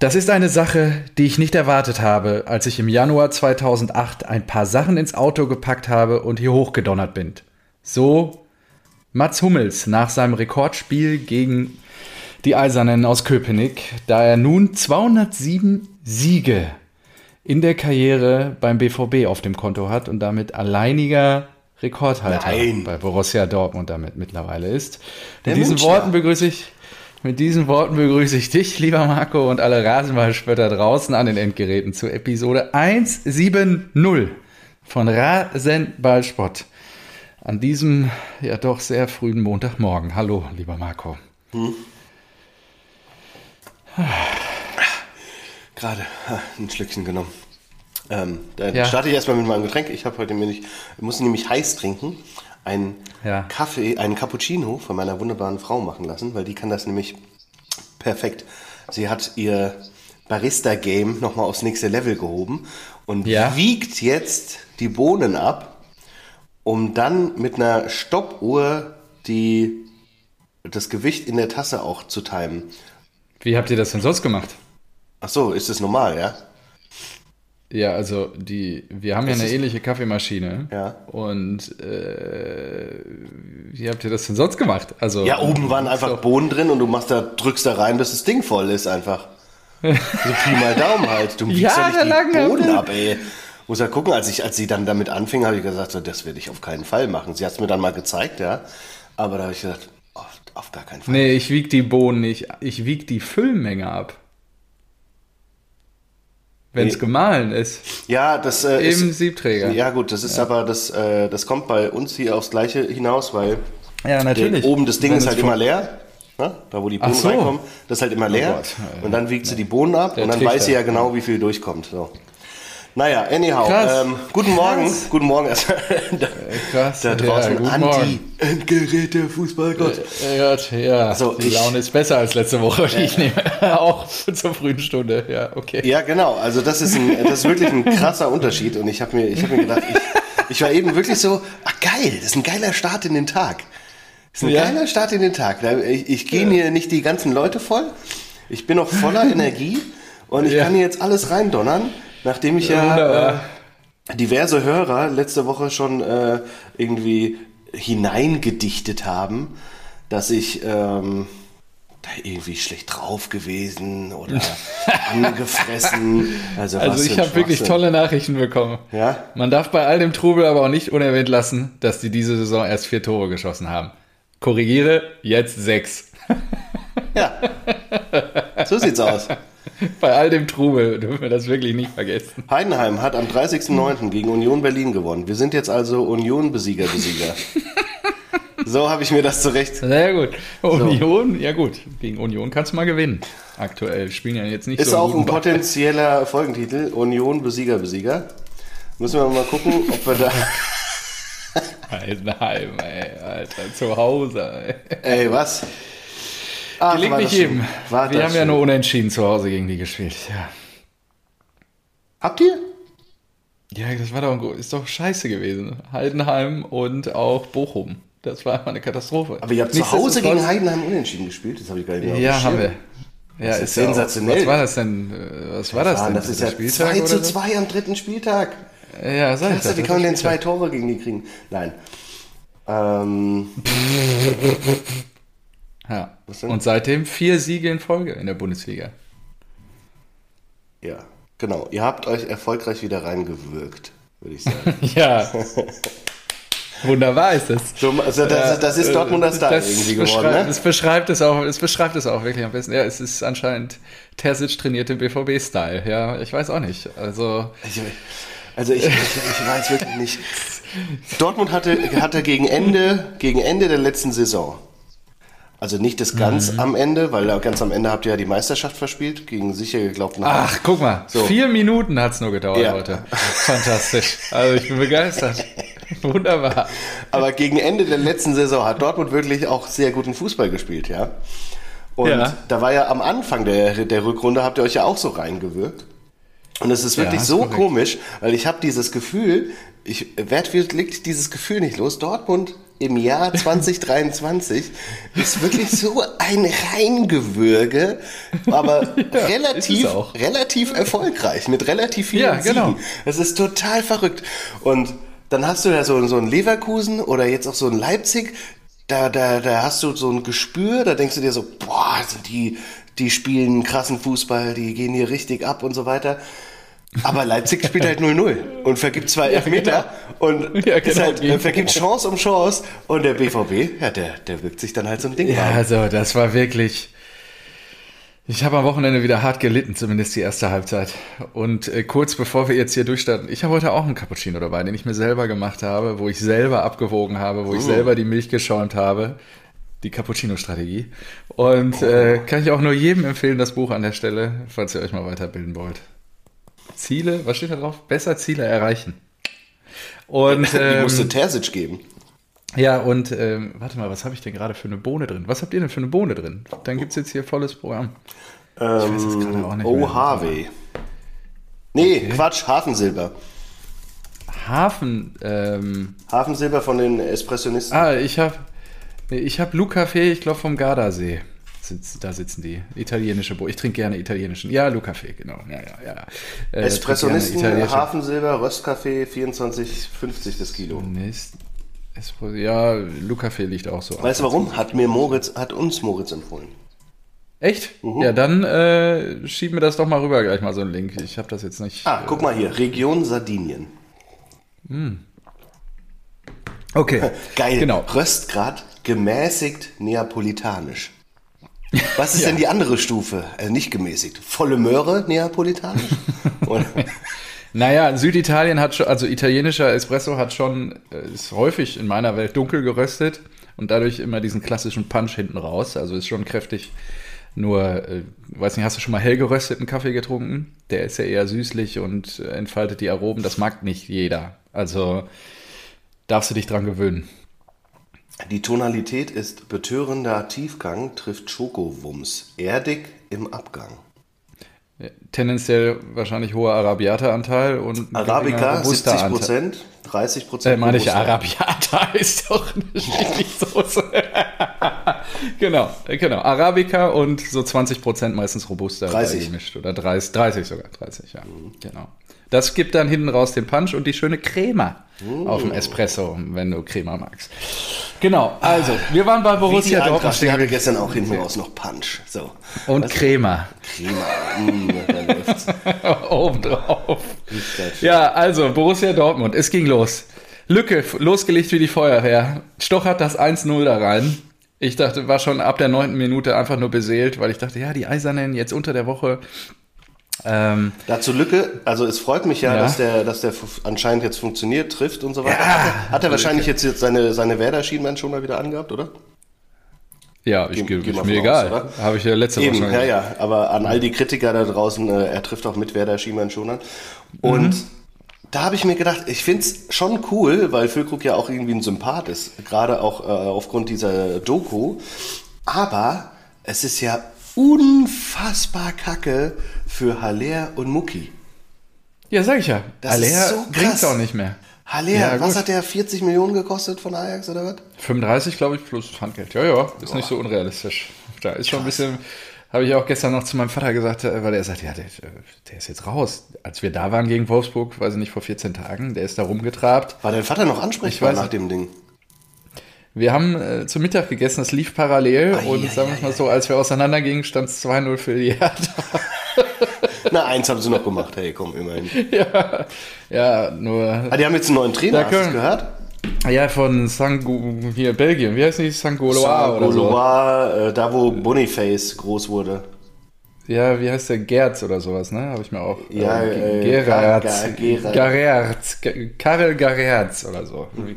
Das ist eine Sache, die ich nicht erwartet habe, als ich im Januar 2008 ein paar Sachen ins Auto gepackt habe und hier hochgedonnert bin. So Mats Hummels nach seinem Rekordspiel gegen die Eisernen aus Köpenick, da er nun 207 Siege in der Karriere beim BVB auf dem Konto hat und damit alleiniger Rekordhalter Nein. bei Borussia Dortmund damit mittlerweile ist. Mit diesen Münchner. Worten begrüße ich mit diesen Worten begrüße ich dich, lieber Marco, und alle Rasenballspötter draußen an den Endgeräten zu Episode 170 von Rasenballspott. An diesem ja doch sehr frühen Montagmorgen. Hallo, lieber Marco. Gerade ha, ein Schlückchen genommen. Ähm, dann Ja. starte ich erstmal mit meinem Getränk. Ich habe heute nämlich, ich muss nämlich heiß trinken. Einen Ja. Kaffee, einen Cappuccino von meiner wunderbaren Frau machen lassen, weil die kann das nämlich perfekt. Sie hat ihr Barista-Game nochmal aufs nächste Level gehoben und Ja. wiegt jetzt die Bohnen ab, um dann mit einer Stoppuhr die, das Gewicht in der Tasse auch zu timen. Wie habt ihr das denn sonst gemacht? Ach so, ist das normal, ja? Ja, also die, wir haben ja Das eine ist- ähnliche Kaffeemaschine. Ja. Und äh, wie habt ihr das denn sonst gemacht? Also Ja, oben waren einfach So. Bohnen drin und du machst da, drückst da rein, bis das Ding voll ist einfach. So Pi mal Daumen halt. Du wiegst Ja, ja, nicht die Bohnen halt- ab, ey. Muss ja gucken, als ich, als sie dann damit anfing, habe ich gesagt, so, das werde ich auf keinen Fall machen. Sie hat es mir dann mal gezeigt, ja. Aber da habe ich gesagt, auf, auf gar keinen Fall. Nee, ich wieg die Bohnen nicht. Ich wieg die Füllmenge ab. Wenn es gemahlen ist. Ja, das äh, Im ist, Siebträger. Ja gut, das ist aber, das, äh, das kommt bei uns hier aufs Gleiche hinaus, weil Ja, der, oben das Ding Wenn ist halt immer leer. Ne? Da wo die Bohnen so. reinkommen, das ist halt immer leer. Gott. und dann wiegt sie die Bohnen ab Der und dann weiß sie ja genau, wie viel durchkommt. So. Naja, anyhow. Ähm, guten Morgen. Krass. Guten Morgen erstmal. Da, krass. da draußen Ja, guten Andi. Morgen. Endgeräte, Fußballgott. Ja, ja. So, die ich- Laune ist besser als letzte Woche, die ich nehme. Auch zur frühen Stunde. Ja, okay. Ja, genau. Also das ist, ein, das ist wirklich ein krasser Unterschied. Und ich habe mir, ich hab mir gedacht, ich, ich war eben wirklich so, ach geil, das ist ein geiler Start in den Tag. Das ist ein Ja. geiler Start in den Tag. Ich, ich gehe mir nicht die ganzen Leute voll. Ich bin noch voller Energie und ich Ja. kann hier jetzt alles reindonnern, nachdem ich ja äh, diverse Hörer letzte Woche schon äh, irgendwie hineingedichtet haben, dass ich ähm, da irgendwie schlecht drauf gewesen oder angefressen. Also, Also ich habe wirklich tolle Nachrichten bekommen. Ja? Man darf bei all dem Trubel aber auch nicht unerwähnt lassen, dass die diese Saison erst vier Tore geschossen haben. Korrigiere, jetzt sechs. Ja. So sieht's aus. Bei all dem Trubel dürfen wir das wirklich nicht vergessen. Heidenheim hat am 30.09. gegen Union Berlin gewonnen. Wir sind jetzt also Union-Besieger, Besieger. so habe ich mir das zurecht. Sehr gut. Union, ja gut. Gegen Union kannst du mal gewinnen. Aktuell spielen ja jetzt nicht Ist so einen auch ein potenzieller Folgentitel. Union, Besieger, Besieger. Müssen wir mal gucken, ob wir da. Heidenheim, ey, Alter, zu Hause. Ey. Ey, was? Ach, Gelingt nicht jedem. Wir haben ja schön. nur unentschieden zu Hause gegen die gespielt. Ja. Habt ihr? Ja, das war doch, ist doch scheiße gewesen. Heidenheim und auch Bochum. Das war einfach eine Katastrophe. Aber ihr habt zu Hause gegen Heidenheim unentschieden gespielt. Das habe ich gar nicht mehr Ja, haben wir. Ja, Das ist ja auch- sensationell. Was war das denn? äh, Was war das denn? das ist ja Spieltag 2 zu oder so? 2 am dritten Spieltag. Ja, sag Klasse, wie kann man denn zwei. Tore gegen die kriegen? Nein. Ähm, Ja. Und seitdem vier Siege in Folge in der Bundesliga. ja, genau. Ihr habt euch erfolgreich wieder reingewürgt, würde ich sagen. Ja. Wunderbar ist das. So, also das, das ist Dortmunder Style das irgendwie geworden, ne? Das beschreibt es auch, es beschreibt es auch wirklich am besten. Ja, es ist anscheinend Terzic trainiert im BVB-Style. Ja, ich weiß auch nicht. Also, Ich, also ich, ich, ich weiß wirklich nicht. Dortmund hatte, hatte gegen, Ende, gegen Ende der letzten Saison, also nicht das ganz Mhm. am Ende, weil ganz am Ende habt ihr ja die Meisterschaft verspielt, gegen sicher geglaubten ach, guck mal. So. Vier Minuten hat es nur gedauert Ja. heute. Fantastisch. Also, ich bin begeistert. Wunderbar. Aber gegen Ende der letzten Saison hat Dortmund wirklich auch sehr guten Fußball gespielt, ja. Und Ja. da war ja am Anfang der, der Rückrunde, habt ihr euch ja auch so reingewirkt. Und es ist Ja, wirklich ist so korrekt. komisch, weil ich habe dieses Gefühl, ich werde wirklich dieses Gefühl nicht los. Dortmund im Jahr 2023 ist wirklich so ein Reingewürge, aber Ja, relativ, relativ erfolgreich, mit relativ vielen Ja, genau. Siegen. Das ist total verrückt. Und dann hast du ja so, so ein Leverkusen oder jetzt auch so ein Leipzig, da, da, da hast du so ein Gespür, da denkst du dir so, boah, sind die, die spielen krassen Fußball, die gehen hier richtig ab und so weiter. Aber Leipzig spielt halt 0-0 und vergibt zwei Elfmeter und Ja, ist genau, halt, Gegentor. vergibt Chance um Chance und der BVB, ja, der, der wirkt sich dann halt so ein Ding Ja, rein. also das war wirklich. Ich habe am Wochenende wieder hart gelitten, zumindest die erste Halbzeit. Und äh, kurz bevor wir jetzt hier durchstarten, ich habe heute auch einen Cappuccino dabei, den ich mir selber gemacht habe, wo ich selber abgewogen habe, wo ich selber die Milch geschäumt habe. Die Cappuccino-Strategie. Und äh, kann ich auch nur jedem empfehlen, das Buch an der Stelle, falls ihr euch mal weiterbilden wollt. Ziele, was steht da drauf? Besser Ziele erreichen. Und Die ähm, musste Terzic geben. ja, und ähm, warte mal, was habe ich denn gerade für eine Bohne drin? Was habt ihr denn für eine Bohne drin? Dann gibt es jetzt hier volles Programm. weiß jetzt gerade auch nicht mehr. OHW. Nee, Quatsch, Hafensilber. Hafen, ähm, Hafensilber von den Espressionisten. ah, ich habe ich hab Lucafé, ich glaube vom Gardasee. Sitz, da sitzen die. Italienische Bohne. Ich trinke gerne italienischen. Ja, Lucafé, genau. Ja, ja, ja. Äh, italienische- Hafensilber, Röstkaffee, 24,50 das Kilo. Ja, Lucafé liegt auch so. Weißt du warum? Hat mir Moritz, hat uns Moritz empfohlen. Echt? Ja, dann äh, schieb mir das doch mal rüber gleich mal so einen Link. Ich habe das jetzt nicht. Ah, guck mal hier, Region Sardinien. Okay. Geil. Genau. Röstgrad gemäßigt neapolitanisch. Was ist denn die andere Stufe? Also nicht gemäßigt. Volle Möhre neapolitanisch? Naja, Süditalien hat schon, also italienischer Espresso hat schon, äh, ist häufig in meiner Welt dunkel geröstet und dadurch immer diesen klassischen Punch hinten raus. Also ist schon kräftig. Nur, äh, weiß nicht, hast du schon mal hell gerösteten Kaffee getrunken? Der ist ja eher süßlich und entfaltet die Aromen. Das mag nicht jeder. Also darfst du dich dran gewöhnen. Die Tonalität ist betörender Tiefgang, trifft Schokowumms. Erdig im Abgang. Tendenziell wahrscheinlich hoher Arabiata-Anteil und Arabica 70 Robusta-Anteil. Prozent, 30 Prozent. Äh, meine ich, Arabiata ist doch eine Chili-Soße. genau, äh, genau. Arabica und so 20% meistens Robusta 30. gemischt. Oder 30, 30 sogar, 30, ja. Genau. Das gibt dann hinten raus den Punch und die schöne Crema auf dem Espresso, wenn du Crema magst. Genau, also, wir waren bei Borussia Dortmund stehen hatte gestern auch hinten raus noch Punch. So. und Crema Prima. Mm, da läuft's. obendrauf. Ja, also Borussia Dortmund, es ging los. Lücke, losgelegt wie die Feuerwehr. Stoch hat das 1-0 da rein. Ich dachte, war schon ab der neunten Minute einfach nur beseelt, weil ich dachte, ja, die Eisernen jetzt unter der Woche. Ähm, Dazu Lücke, also es freut mich ja, Ja. dass der, dass der anscheinend jetzt funktioniert, trifft und so weiter. hat er, hat er wahrscheinlich jetzt, jetzt seine, seine Werder-Schienbein schon mal wieder angehabt, oder? ja, ich Geh- gebe mir egal. Habe ich ja letzte Woche schon ja, ja, aber an all die Kritiker da draußen, äh, er trifft auch mit Werder Schienbein schon an. Und Mhm. da habe ich mir gedacht, ich find's schon cool, weil Füllkrug ja auch irgendwie ein Sympath ist, gerade auch äh, aufgrund dieser Doku. Aber es ist ja unfassbar kacke für Haller und Mucki. Ja, sag ich ja. Das ist Aller so bringt's krass. auch nicht mehr. Haller, Ja, was gut. hat der 40 Millionen gekostet von Ajax oder was? 35, glaube ich, plus Handgeld. Ja, ja, ist nicht so unrealistisch. Da ist schon ein bisschen, habe ich auch gestern noch zu meinem Vater gesagt, äh, weil er sagt, ja, der, der ist jetzt raus. Als wir da waren gegen Wolfsburg, weiß ich nicht, vor 14 Tagen, der ist da rumgetrabt. War dein Vater noch ansprechbar nach dem Ding? Wir haben äh, zu Mittag gegessen, das lief parallel Ei, und ei, sagen wir ei, mal so, als wir auseinandergingen, stand es 2-0 für die Hertha. Na, eins haben sie noch gemacht. Hey, komm, immerhin. ja, ja, nur, Ah, die haben jetzt einen neuen Trainer, hast du gehört? ja, von Sangu, hier, Belgien, wie heißt die? Sangoloa oder so. Gaulois, äh, da wo Boniface groß wurde. Ja, wie heißt der? Gerz oder sowas, ne? Habe ich mir auch. Ja, äh, Gerards. Gar- Gar- Garerz. Ge- Karel Garerz oder so. Wie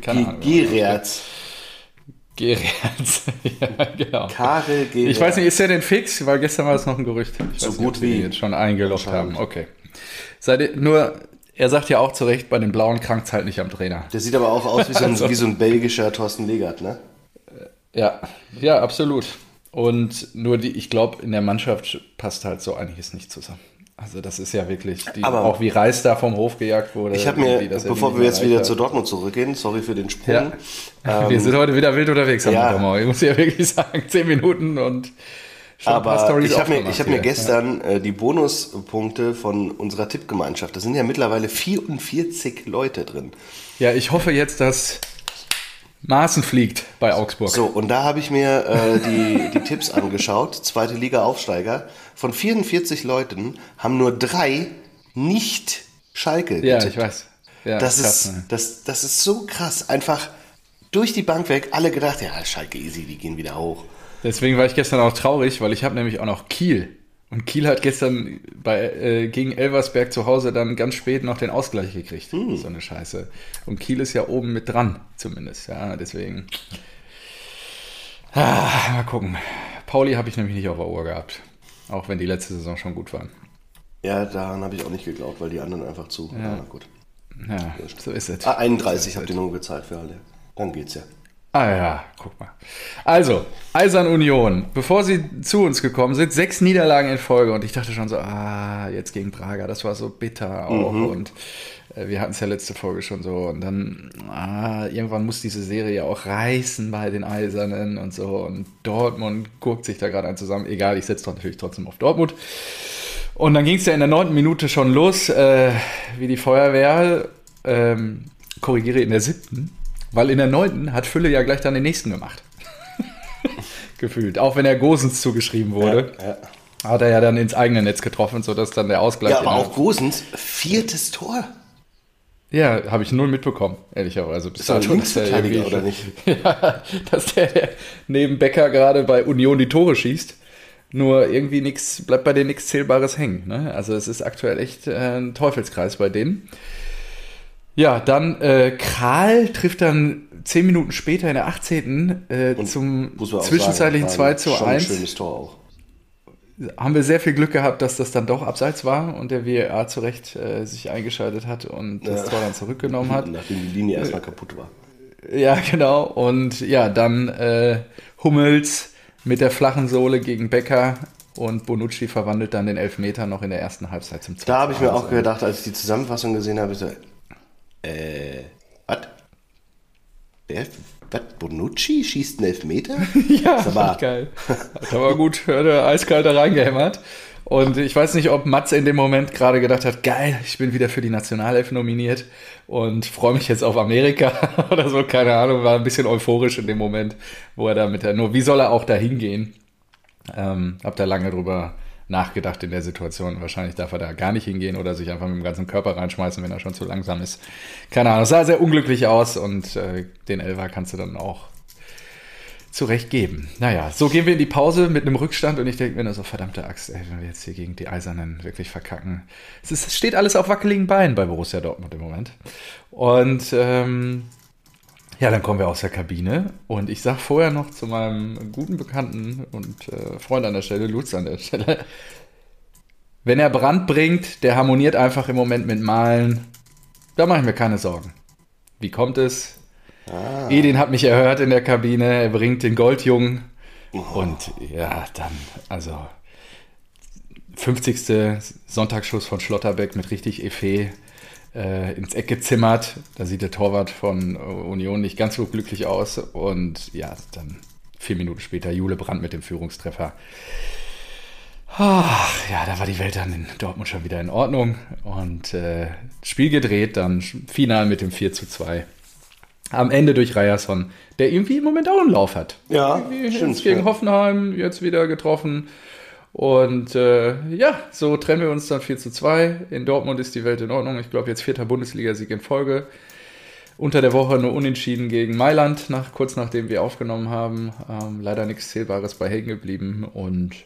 Gererz. ja, genau. Karel Gererz. Ich weiß nicht, ist der denn fix? Weil gestern war es noch ein Gerücht. Ich So nicht, gut sie wie. jetzt schon eingeloggt haben. Okay. Seid ihr, nur, er sagt ja auch zu Recht, bei den Blauen krankt halt nicht am Trainer. Der sieht aber auch aus wie so ein, Also- wie so ein belgischer Thorsten Legert, ne? Ja, ja, absolut. Und nur die, ich glaube, in der Mannschaft passt halt so einiges nicht zusammen. Also das ist ja wirklich, die, Aber- auch wie Reis da vom Hof gejagt wurde. Ich habe mir, bevor wir jetzt wieder erreicht zu hat. Dortmund zurückgehen, sorry für den Sprung. Ja. Ähm, wir sind heute wieder wild unterwegs ja. Mittwochmorgen. Ich muss ja wirklich sagen, zehn Minuten und schon ein paar Aber Storys ich habe mir, ich hab mir gestern äh, die Bonuspunkte von unserer Tippgemeinschaft, da sind ja mittlerweile 44 Leute drin. Ja, ich hoffe jetzt, dass Maaßen fliegt bei Augsburg. So, und da habe ich mir äh, die, die Tipps angeschaut. Zweite Liga Aufsteiger. Von 44 Leuten haben nur drei nicht Schalke ja, getippt. ich weiß. Ja, Das krass, ist, ne? das, das ist so krass. Einfach durch die Bank weg, alle gedacht, ja, Schalke easy, die gehen wieder hoch. Deswegen war ich gestern auch traurig, weil ich habe nämlich auch noch Kiel. Und Kiel hat gestern bei, äh, gegen Elversberg zu Hause dann ganz spät noch den Ausgleich gekriegt. Hm. So eine Scheiße. Und Kiel ist ja oben mit dran, zumindest. Ja, deswegen. Ah, mal gucken. Pauli habe ich nämlich nicht auf der Uhr gehabt. Auch wenn die letzte Saison schon gut waren. Ja, daran habe ich auch nicht geglaubt, weil die anderen einfach zu. Ja. gut. Ja, so ist es. Ah, 31 habt ihr nur gezahlt für alle. Dann geht's ja. Ah ja, guck mal. Also, Eisern Union, bevor sie zu uns gekommen sind, sechs Niederlagen in Folge und ich dachte schon so, ah, jetzt gegen Braga, das war so bitter auch und äh, wir hatten es ja letzte Folge schon so und dann, ah, irgendwann muss diese Serie ja auch reißen bei den Eisernen und so und Dortmund guckt sich da gerade ein zusammen, egal, ich setze doch natürlich trotzdem auf Dortmund. Und dann ging es ja in der neunten Minute schon los, äh, wie die Feuerwehr, ähm, korrigiere in der siebten, weil in der neunten hat Fülle ja gleich dann den nächsten gemacht. Gefühlt. Auch wenn er Gosens zugeschrieben wurde, Ja, hat er ja dann ins eigene Netz getroffen, sodass dann der Ausgleich. ja aber auch Gosens, viertes Tor. Ja, habe ich null mitbekommen, ehrlicherweise. Bis Ist er der Linksverteidiger oder nicht? ja, dass der, der neben Becker gerade bei Union die Tore schießt. Nur irgendwie nix, bleibt bei denen nichts Zählbares hängen. Ne? Also es ist aktuell echt äh, ein Teufelskreis bei denen. Ja, dann äh, Kral trifft dann zehn Minuten später in der 18. Äh, zum zwischenzeitlichen sagen, war 2 zu schon ein 1 schönes Tor auch. haben wir sehr viel Glück gehabt, dass das dann doch abseits war und der VAR zu Recht äh, sich eingeschaltet hat und das Ja. Tor dann zurückgenommen hat. Nachdem die Linie erstmal kaputt war. Ja, genau. Und ja, dann äh, Hummels mit der flachen Sohle gegen Becker und Bonucci verwandelt dann den Elfmeter noch in der ersten Halbzeit zum 2 Da habe ich mir auch 1. gedacht, als ich die Zusammenfassung gesehen habe, ich so, äh, was? Wer, was, Bonucci schießt einen Elfmeter? Ja, aber- richtig geil. Hat aber gut, hört er eiskalt da reingehämmert. Und ich weiß nicht, ob Matze in dem Moment gerade gedacht hat, geil, ich bin wieder für die Nationalelf nominiert und freue mich jetzt auf Amerika oder so, keine Ahnung, war ein bisschen euphorisch in dem Moment, wo er da mit der, nur wie soll er auch da hingehen? Ähm, hab da lange drüber nachgedacht in der Situation. Wahrscheinlich darf er da gar nicht hingehen oder sich einfach mit dem ganzen Körper reinschmeißen, wenn er schon zu langsam ist. Keine Ahnung, es sah sehr unglücklich aus und äh, den Elfer kannst du dann auch zurecht geben. Naja, so gehen wir in die Pause mit einem Rückstand und ich denke mir nur so, verdammte Axt, ey, wenn wir jetzt hier gegen die Eisernen wirklich verkacken. Es, ist, steht alles auf wackeligen Beinen bei Borussia Dortmund im Moment. Und ähm, ja, dann kommen wir aus der Kabine und ich sage vorher noch zu meinem guten Bekannten und äh, Freund an der Stelle, Lutz an der Stelle, wenn er Brand bringt, der harmoniert einfach im Moment mit Malen, da mache ich mir keine Sorgen. Wie kommt es? Ah. Edin hat mich erhört in der Kabine, er bringt den Goldjungen und ja, dann, also 50. Sonntagsschuss von Schlotterbeck mit richtig Effet äh, ins Eck gezimmert. Da sieht der Torwart von Union nicht ganz so glücklich aus. Und ja, dann vier Minuten später Jule Brandt mit dem Führungstreffer. Ach, ja, da war die Welt dann in Dortmund schon wieder in Ordnung. Und äh, Spiel gedreht, dann final mit dem 4 zu 2. Am Ende durch Ryerson, der irgendwie im Moment auch einen Lauf hat. Ja, Irgendwie stimmt, gegen. Hoffenheim jetzt wieder getroffen. Und äh, ja, so trennen wir uns dann 4 zu 2. In Dortmund ist die Welt in Ordnung. Ich glaube, jetzt vierter Bundesligasieg in Folge. Unter der Woche nur unentschieden gegen Mailand, nach, kurz nachdem wir aufgenommen haben. Ähm, leider nichts Zählbares bei hängen geblieben. Und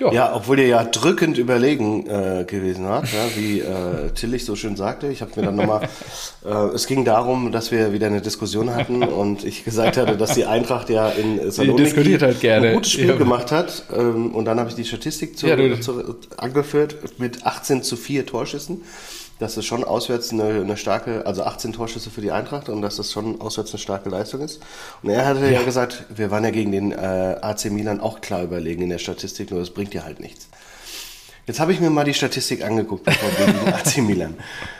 ja, Ja, obwohl ihr ja drückend überlegen äh, gewesen wart, ja, wie äh, Tillich so schön sagte. Ich habe mir dann nochmal, äh, es ging darum, dass wir wieder eine Diskussion hatten und ich gesagt hatte, dass die Eintracht ja in Saloniki halt ein gutes Spiel Ja. gemacht hat. Ähm, und dann habe ich die Statistik zu, zu, angeführt mit 18 zu 4 Torschüssen. Das ist schon auswärts eine, eine starke, also 18 Torschüsse für die Eintracht und dass das schon auswärts eine starke Leistung ist. Und er hatte ja, gesagt, wir waren ja gegen den äh, AC Milan auch klar überlegen in der Statistik, nur das bringt ja halt nichts. Jetzt habe ich mir mal die Statistik angeguckt, gegen AC Milan.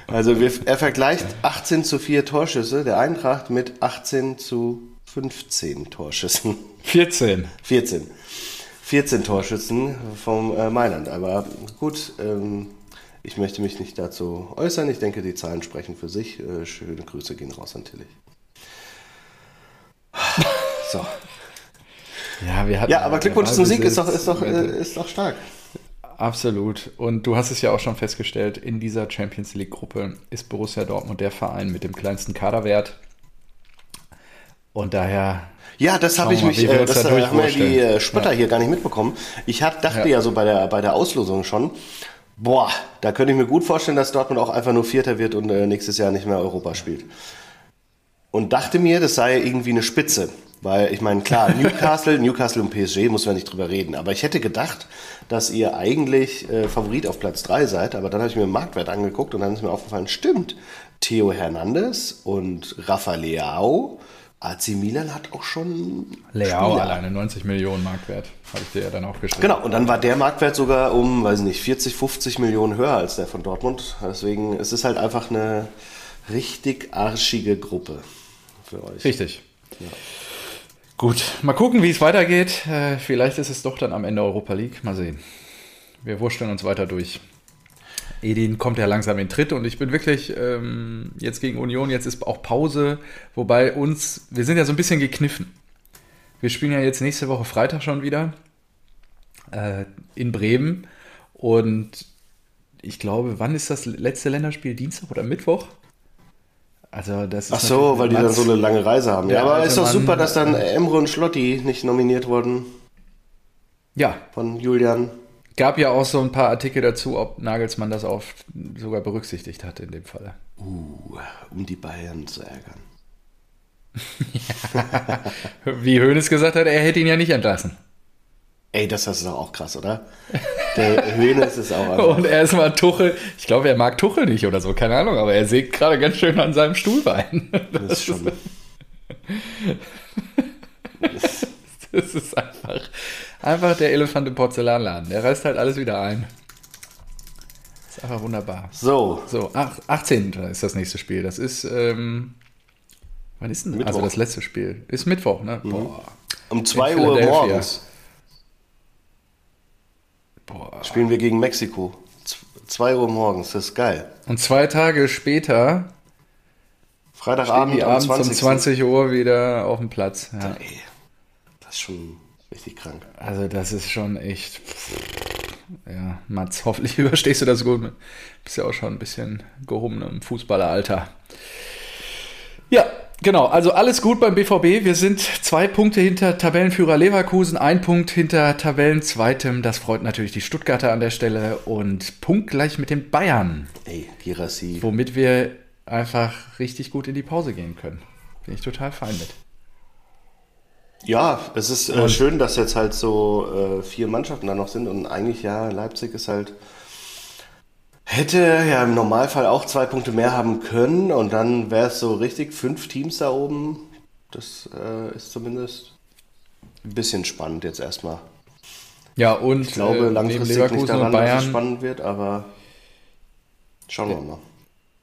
Also wir, er vergleicht 18 zu 4 Torschüsse der Eintracht mit 18 zu 15 Torschüssen. 14. 14. 14 Torschüssen vom äh, Mailand. Aber gut, ähm, ich möchte mich nicht dazu äußern. Ich denke, die Zahlen sprechen für sich. Äh, schöne Grüße gehen raus an Tillich. So. Ja, wir hatten, Ja, aber Glückwunsch zum Sieg ist doch, ist doch, äh, ist doch stark. Absolut. Und du hast es ja auch schon festgestellt, in dieser Champions League-Gruppe ist Borussia Dortmund der Verein mit dem kleinsten Kaderwert. Und daher. Ja, das habe ich mal, mich, äh, das da äh, haben ja die Spötter hier gar nicht mitbekommen. Ich hat, dachte ja. Ja. so bei der, bei der Auslosung schon, boah, da könnte ich mir gut vorstellen, dass Dortmund auch einfach nur Vierter wird und äh, nächstes Jahr nicht mehr Europa spielt. Und dachte mir, das sei irgendwie eine Spitze. Weil ich meine, klar, Newcastle, Newcastle und PSG muss man nicht drüber reden. Aber ich hätte gedacht, dass ihr eigentlich äh, Favorit auf Platz 3 seid. Aber dann habe ich mir den Marktwert angeguckt und dann ist mir aufgefallen, stimmt. Theo Hernandez und Rafa Leao. AC Milan hat auch schon Leao Spieler. alleine 90 Millionen Marktwert. Habe ich dir ja dann auch geschrieben. Genau, und dann war der Marktwert sogar um, weiß nicht, 40, 50 Millionen höher als der von Dortmund. Deswegen ist es halt einfach eine richtig arschige Gruppe für euch. Richtig. Gut, mal gucken, wie es weitergeht. Äh, vielleicht ist es doch dann am Ende Europa League. Mal sehen. Wir wurschteln uns weiter durch. Edin kommt ja langsam in Tritt und ich bin wirklich ähm, jetzt gegen Union, jetzt ist auch Pause, wobei uns, wir sind ja so ein bisschen gekniffen. Wir spielen ja jetzt nächste Woche Freitag schon wieder äh, in Bremen und ich glaube, wann ist das letzte Länderspiel? Dienstag oder Mittwoch? Also das ist Ach so, weil die dann so eine lange Reise haben. Ja, Ja, aber also ist doch super, dass dann Emre und Schlotti nicht nominiert wurden Ja, von Julian. Gab ja auch so ein paar Artikel dazu, ob Nagelsmann das auch sogar berücksichtigt hat in dem Falle. Uh, um die Bayern zu ärgern. Wie Hoeneß gesagt hat, er hätte ihn ja nicht entlassen. Ey, das ist doch auch krass, oder? Der Hönes ist auch einfach. Und erstmal Tuchel, ich glaube, er mag Tuchel nicht oder so, keine Ahnung, aber er sägt gerade ganz schön an seinem Stuhlbein. Das ist schon. Das ist einfach, einfach der Elefant im Porzellanladen. Der reißt halt alles wieder ein. Ist einfach wunderbar. So, So, ach, 18. ist das nächste Spiel. Das ist, ähm, wann ist denn Mittwoch. Also das letzte Spiel. Ist Mittwoch, ne? Boah. um 2 In Uhr morgens Boah. spielen wir gegen Mexiko. 2 Uhr morgens, das ist geil. Und zwei Tage später Freitagabend abends 20. um 20 Uhr wieder auf dem Platz. Ja. Ey, das ist schon richtig krank. Also das ist schon echt. Ja, Mats, hoffentlich überstehst du das gut. Bist ja auch schon ein bisschen gehoben im Fußballeralter. Ja, genau. Also alles gut beim BVB. Wir sind zwei Punkte hinter Tabellenführer Leverkusen, ein Punkt hinter Tabellenzweitem. Das freut natürlich die Stuttgarter an der Stelle und punktgleich mit den Bayern, Ey, Girassi. womit wir einfach richtig gut in die Pause gehen können. Bin ich total fein mit. Ja, es ist äh, schön, dass jetzt halt so äh, vier Mannschaften da noch sind und eigentlich ja, Leipzig ist halt hätte ja im Normalfall auch zwei Punkte mehr haben können und dann wäre es so richtig fünf Teams da oben. Das äh, ist zumindest ein bisschen spannend jetzt erstmal. Ja, und Ich glaube äh, langfristig nicht Leverkusen daran, und dass es Bayern spannend wird, aber schauen wir mal.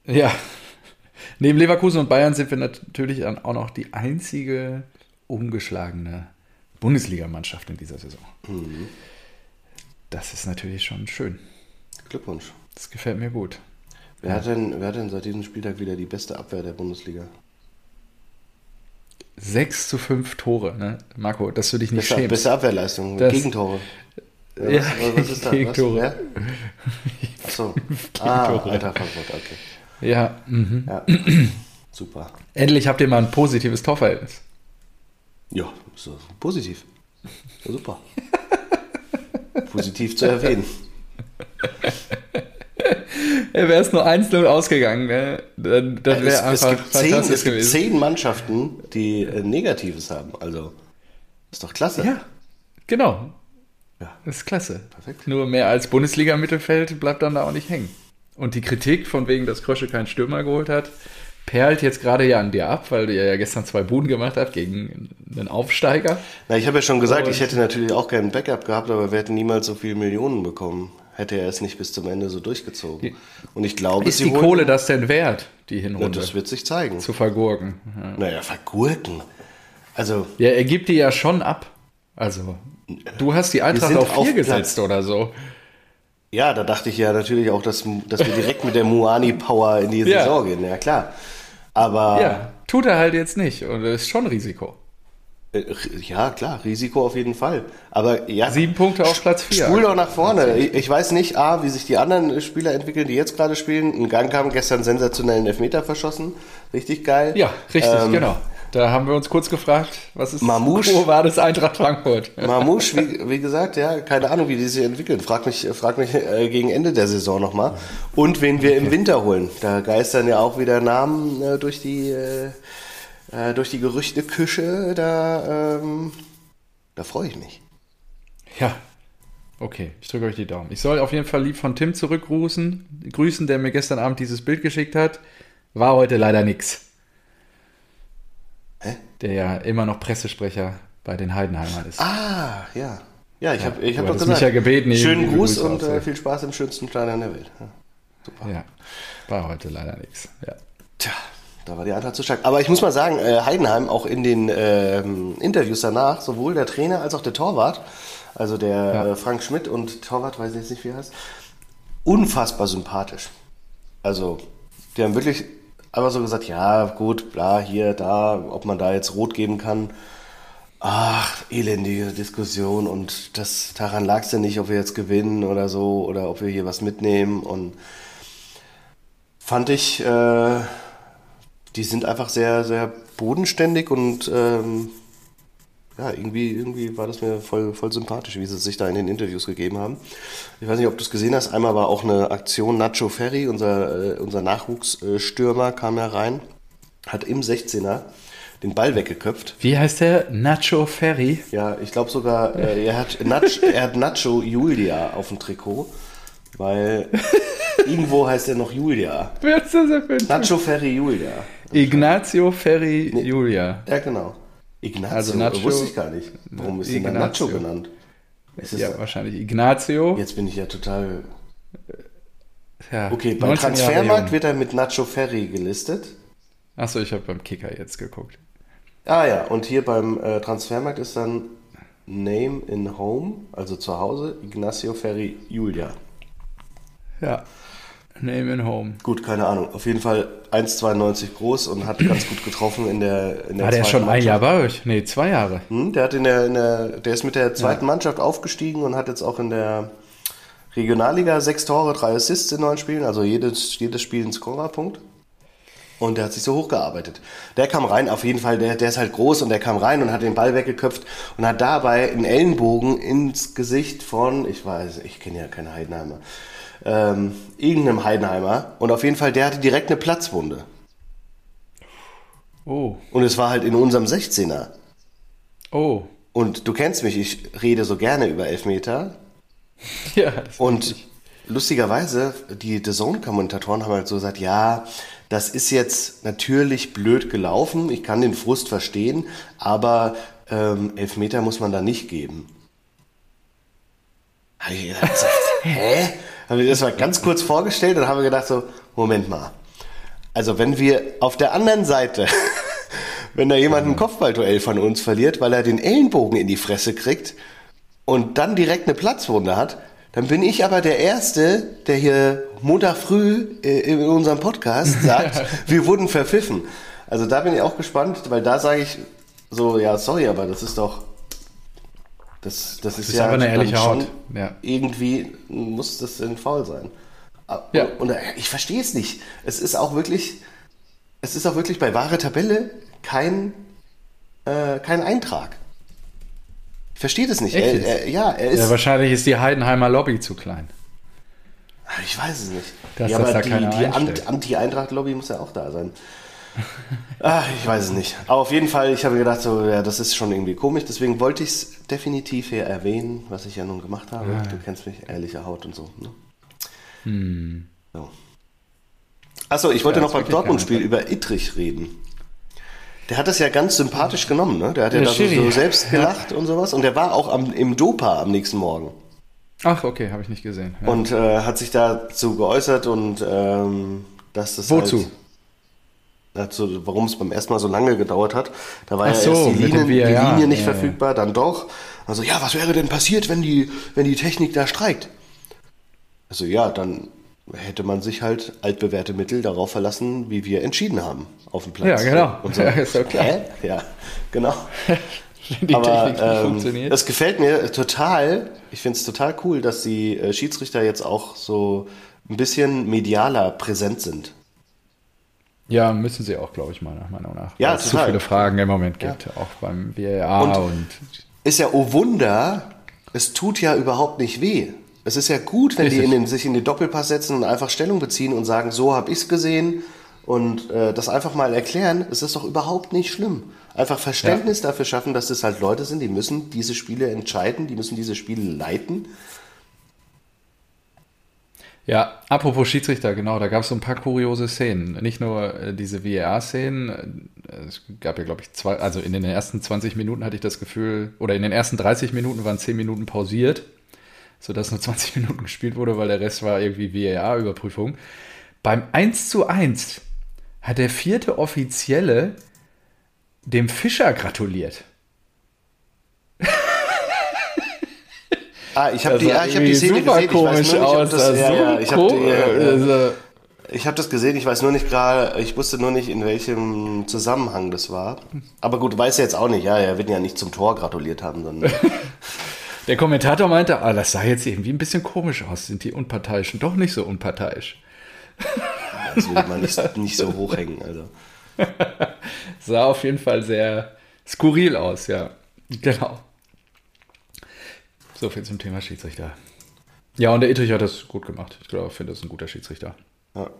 Ja. Neben Leverkusen und Bayern sind wir natürlich dann auch noch die einzige ungeschlagene Bundesligamannschaft in dieser Saison. Das ist natürlich schon schön. Glückwunsch. Das gefällt mir gut. Wer hat, denn, wer hat denn seit diesem Spieltag wieder die beste Abwehr der Bundesliga? 6 zu 5 Tore, ne? Marco, dass du dich nicht Beste, schämst. beste Abwehrleistung, Das- Gegentore. Ja, Ja, was, was ist da? Gegentore. Was? Achso. Ah, alter Verbot, okay. Ja, mhm. Ja. Super. endlich habt ihr mal ein positives Torverhältnis. Ja, so positiv. Ja, super. positiv zu erwähnen. Wäre es nur 1-0 ausgegangen, ne? dann, dann Es, wäre es, einfach gibt zehn, es gibt gewesen. zehn Mannschaften, die äh, Negatives haben. Also, ist doch klasse. Ja, genau. Ja. Das ist klasse. Perfekt. Nur mehr als Bundesliga-Mittelfeld bleibt dann da auch nicht hängen. Und die Kritik von wegen, dass Krösche keinen Stürmer geholt hat, perlt jetzt gerade ja an dir ab, weil du ja gestern zwei Buden gemacht hast gegen einen Aufsteiger. Na, ich habe ja schon gesagt, Und- ich hätte natürlich auch keinen Backup gehabt, aber wir hätten niemals so viele Millionen bekommen. hätte er es nicht bis zum Ende so durchgezogen. Und ich glaube, Ist die Kohle das denn wert, die Ja, Hinrunde das wird sich zeigen. zu vergurken? Ja. Naja, vergurken. Also, ja, er gibt die ja schon ab. Also, du hast die Eintracht auf auf 4 Platz- gesetzt oder so. Ja, da dachte ich ja natürlich auch, dass, dass wir direkt mit der Muani-Power in die Ja. Saison gehen. Ja, klar. Aber Ja, tut er halt jetzt nicht und das ist schon Risiko. Äh, Ja, klar, Risiko auf jeden Fall. Aber ja, Sieben Punkte auf Platz 4. spul doch nach vorne. Ich, ich weiß nicht, A, wie sich die anderen Spieler entwickeln, die jetzt gerade spielen. Ein Gang haben gestern sensationellen Elfmeter verschossen. Richtig geil. Ja, richtig, Ähm, genau. Da haben wir uns kurz gefragt, was ist Mamouche. Wo war das Eintracht Frankfurt? Mamouche, wie, wie gesagt, ja, keine Ahnung, wie die sich entwickeln. Frag mich, frag mich äh, gegen Ende der Saison nochmal. Und wen wir im Winter holen. Da geistern ja auch wieder Namen äh, durch die äh, äh, durch die Gerüchteküche. Da, ähm, da freue ich mich. Ja. Okay, ich drücke euch die Daumen. Ich soll auf jeden Fall lieb von Tim zurückgrüßen, grüßen, der mir gestern Abend dieses Bild geschickt hat. War heute leider nix. Hä? Der ja immer noch Pressesprecher bei den Heidenheimern ist. Ah, ja. Ja, ich habe ich hab doch gesagt. mich ja gebeten, Schönen Gruß und äh, viel Spaß im schönsten Stadion der Welt. Ja. Super. Ja, war heute leider nix. Ja. Tja, da war die Eintracht zu stark. Aber ich muss mal sagen, äh, Heidenheim auch in den ähm, Interviews danach, sowohl der Trainer als auch der Torwart, also der Ja. äh, Frank Schmidt und Torwart, weiß ich jetzt nicht, wie er heißt, unfassbar sympathisch. Also, die haben wirklich einfach so gesagt, ja, gut, bla, hier, da, ob man da jetzt rot geben kann. Ach, elendige Diskussion und das daran lag es ja nicht, ob wir jetzt gewinnen oder so oder ob wir hier was mitnehmen und fand ich, äh, die sind einfach sehr, sehr bodenständig und ähm, ja, irgendwie, irgendwie war das mir voll, voll sympathisch, wie sie sich da in den Interviews gegeben haben. Ich weiß nicht, ob du es gesehen hast. Einmal war auch eine Aktion Nacho Ferry, unser, äh, unser Nachwuchsstürmer, kam ja rein, hat im 16er den Ball weggeköpft. Wie heißt der? Nacho Ferry? Ja, ich glaube sogar, äh, er, hat Nach er hat Nacho Julia auf dem Trikot, weil irgendwo heißt er noch Julia. Wer ist das denn für ein Nacho Ferry Julia. Ignazio Ferry Julia. Ja, genau. Ignazio, Also Nacho- wusste ich gar nicht. Warum ist denn da Nacho genannt? Ja, wahrscheinlich Ignazio. Jetzt bin ich ja total. Ja, Okay, beim 19 Jahre Transfermarkt wird er mit Nacho Ferry gelistet. Achso, ich habe beim Kicker jetzt geguckt. Ah ja, und hier beim äh, Transfermarkt ist dann Name in Home, also zu Hause, Ignacio Ferry Julia. Ja. Name in Home. Gut, keine Ahnung. Auf jeden Fall 1,92 groß und hat ganz gut getroffen in der in der War der zweiten schon ein Mannschaft. Jahr bei euch? Nee, zwei Jahre. Hm, der hat in der, in der, der ist mit der zweiten Mannschaft aufgestiegen und hat jetzt auch in der Regionalliga sechs Tore, drei Assists in neun Spielen, also jedes, jedes Spiel ein Scorerpunkt. Und der hat sich so hochgearbeitet. Der kam rein, auf jeden Fall, der, der ist halt groß und der kam rein und hat den Ball weggeköpft und hat dabei einen Ellenbogen ins Gesicht von, ich weiß, ich kenne ja keine Heidenheimer, ähm, irgendeinem Heidenheimer. Und auf jeden Fall, der hatte direkt eine Platzwunde. Oh. Und es war halt in unserem 16er. Oh. Und du kennst mich, ich rede so gerne über Elfmeter. Ja. Und lustigerweise, die The Zone-Kommentatoren haben halt so gesagt, ja, das ist jetzt natürlich blöd gelaufen, ich kann den Frust verstehen, aber ähm, Elfmeter muss man da nicht geben. Habe ich gedacht, hä? Haben wir das mal ganz kurz vorgestellt und haben wir gedacht so, Moment mal. Also wenn wir auf der anderen Seite, wenn da jemand ein Kopfballduell von uns verliert, weil er den Ellenbogen in die Fresse kriegt und dann direkt eine Platzwunde hat, dann bin ich aber der Erste, der hier Montag früh äh, in unserem Podcast sagt, wir wurden verpfiffen. Also da bin ich auch gespannt, weil da sage ich so, ja, sorry, aber das ist doch, das, das ist, ist ja aber eine ehrliche schon Haut, ja. irgendwie muss das ein Foul sein. Ja. Und äh, ich verstehe es nicht. Es ist auch wirklich, es ist auch wirklich bei wahre Tabelle kein, äh, kein Eintrag. Ich verstehe das nicht. Er, er, ja, er ist. Ja, wahrscheinlich ist die Heidenheimer Lobby zu klein. ich weiß es nicht. Dass ja, das aber da die, die Anti-Eintracht-Lobby muss ja auch da sein. Ach, ich weiß es nicht. Aber auf jeden Fall, ich habe mir gedacht, so, ja, das ist schon irgendwie komisch. Deswegen wollte ich es definitiv hier erwähnen, was ich ja nun gemacht habe. Ah. Du kennst mich, ehrliche Haut und so. Ne? So. Achso, ich wollte Hm. Ja, noch beim Dortmund-Spiel über Ittrich reden. Der hat das ja ganz sympathisch genommen, ne? Der hat ja Der da so, so selbst gelacht und sowas. Und der war auch am, im Dopa am nächsten Morgen. Ach, okay, habe ich nicht gesehen. Ja. Und äh, hat sich dazu geäußert und ähm, dass das Wozu? Halt, dazu, warum es beim ersten Mal so lange gedauert hat. Da war Ach ja so, erst die mit dem Linie, die VAR, Linie nicht ja, ja. verfügbar, dann doch. Also ja, was wäre denn passiert, wenn die, wenn die Technik da streikt? Also ja, dann hätte man sich halt altbewährte Mittel darauf verlassen, wie wir entschieden haben auf dem Platz. Ja, genau. Und so, Ja, ist doch klar. Hä? Ja, genau. Die Aber Technik nicht ähm, funktioniert. das gefällt mir total. Ich finde es total cool, dass die äh, Schiedsrichter jetzt auch so ein bisschen medialer präsent sind. Ja, müssen sie auch, glaube ich, meiner Meinung nach. Ja, Weil es zu viele Fragen im Moment gibt, auch beim VAR und, Und- Ist ja, oh Wunder, es tut ja überhaupt nicht weh. Es ist ja gut, wenn die in den, sich in den Doppelpass setzen und einfach Stellung beziehen und sagen, so habe ich es gesehen und äh, das einfach mal erklären. Es ist doch überhaupt nicht schlimm. Einfach Verständnis dafür schaffen, dass das halt Leute sind, die müssen diese Spiele entscheiden, die müssen diese Spiele leiten. Ja, apropos Schiedsrichter, genau, da gab es so ein paar kuriose Szenen. Nicht nur äh, diese VAR-Szenen, äh, es gab ja, glaube ich, zwei, also in den ersten 20 Minuten hatte ich das Gefühl, oder in den ersten 30 Minuten waren 10 Minuten pausiert, sodass nur 20 Minuten gespielt wurde, weil der Rest war irgendwie VAR-Überprüfung. Beim 1 zu 1 hat der vierte Offizielle dem Fischer gratuliert. Ah, ich habe die, ah, ich hab die Szene super gesehen. Ich weiß komisch nur nicht, ob aus. das, ja, ja, ich habe also- Ich habe das gesehen, ich weiß nur nicht gerade, ich wusste nur nicht, in welchem Zusammenhang das war. Aber gut, weiß ja jetzt auch nicht, ja, er wird ja nicht zum Tor gratuliert haben, sondern Der Kommentator meinte, ah, das sah jetzt irgendwie ein bisschen komisch aus. Sind die Unparteiischen doch nicht so unparteiisch? das will man nicht, nicht so hochhängen. Also. Sah auf jeden Fall sehr skurril aus, ja. Genau. So viel zum Thema Schiedsrichter. Ja, und der Ittrich hat das gut gemacht. Ich glaube, ich finde, das ist ein guter Schiedsrichter. Ja.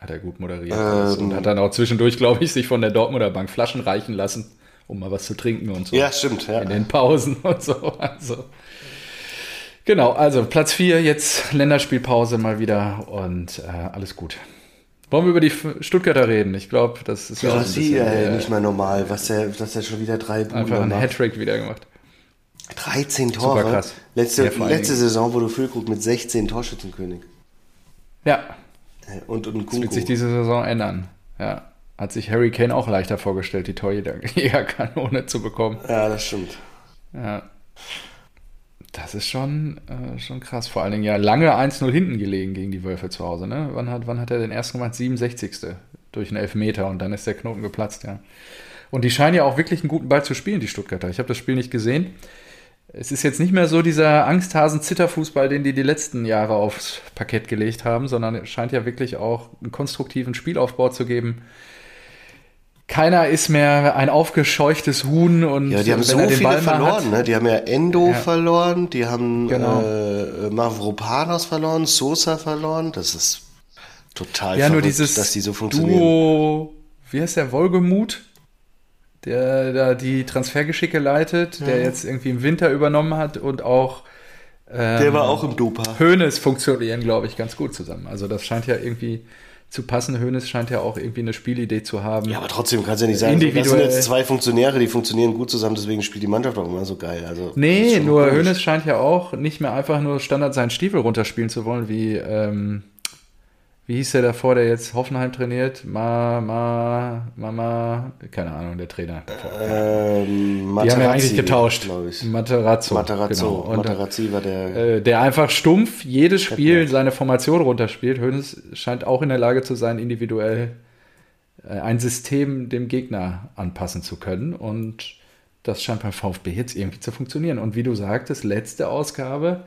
Hat er gut moderiert. Ähm. und hat dann auch zwischendurch, glaube ich, sich von der Dortmunder Bank Flaschen reichen lassen, um mal was zu trinken und so. ja, stimmt. Ja. in den Pausen und so. Also. Genau, also Platz 4, jetzt Länderspielpause mal wieder und äh, alles gut. Wollen wir über die Stuttgarter reden? Ich glaube, das ist ja auch Ja, ein sie, bisschen, ey, äh, nicht mehr normal, was der, dass er schon wieder drei Buden einfach ein macht. Hattrick wieder gemacht. 13 Tore. krass. Letzte, Ja, letzte Saison wurde Füllkrug mit 16 Torschützenkönig. Ja, Äh, Und, und das wird sich Kunku. diese Saison ändern. Ja, hat sich Harry Kane auch leichter vorgestellt, die Torjägerkanone zu bekommen. Ja, das stimmt. Ja. Das ist schon, äh, schon krass. Vor allen Dingen ja lange 1-0 hinten gelegen gegen die Wölfe zu Hause. Ne? Wann, hat, wann hat er den ersten gemacht? 67. Durch einen Elfmeter und dann ist der Knoten geplatzt, ja. Und die scheinen ja auch wirklich einen guten Ball zu spielen, die Stuttgarter. Ich habe das Spiel nicht gesehen. Es ist jetzt nicht mehr so dieser Angsthasen-Zitterfußball, den die die letzten Jahre aufs Parkett gelegt haben, sondern es scheint ja wirklich auch einen konstruktiven Spielaufbau zu geben. Keiner ist mehr ein aufgescheuchtes Huhn und Ja, die haben so den viele Ball verloren, hat, ne? Die haben ja Endo Ja. verloren, die haben Genau. äh, Mavropanos verloren, Sosa verloren. Das ist total Ja, nur verrückt, dieses dass die so funktionieren. Duo, wie heißt der, Wolgemut, der da die Transfergeschicke leitet, der jetzt irgendwie im Winter übernommen hat und auch ähm, Der war auch im Dopa. Hönes funktionieren, glaube ich, ganz gut zusammen. Also das scheint ja irgendwie zu passen. Hönes scheint ja auch irgendwie eine Spielidee zu haben. Ja, aber trotzdem kannst du ja nicht sagen, das sind jetzt zwei Funktionäre, die funktionieren gut zusammen, deswegen spielt die Mannschaft auch immer so geil. Also, Nee, nur komisch. Hönes scheint ja auch nicht mehr einfach nur Standard seinen Stiefel runterspielen zu wollen, wie, ähm, wie hieß der davor, der jetzt Hoffenheim trainiert? Ma, ma, Mama, keine Ahnung, der Trainer. Ähm, Die haben ja eigentlich getauscht. Materazzo. Materazzo. Genau. Und, Materazzi war der. äh, der einfach stumpf jedes Spiel seine Formation runterspielt. Hönes scheint auch in der Lage zu sein, individuell äh, ein System dem Gegner anpassen zu können. Und das scheint beim VfB jetzt irgendwie zu funktionieren. Und wie du sagtest, letzte Ausgabe,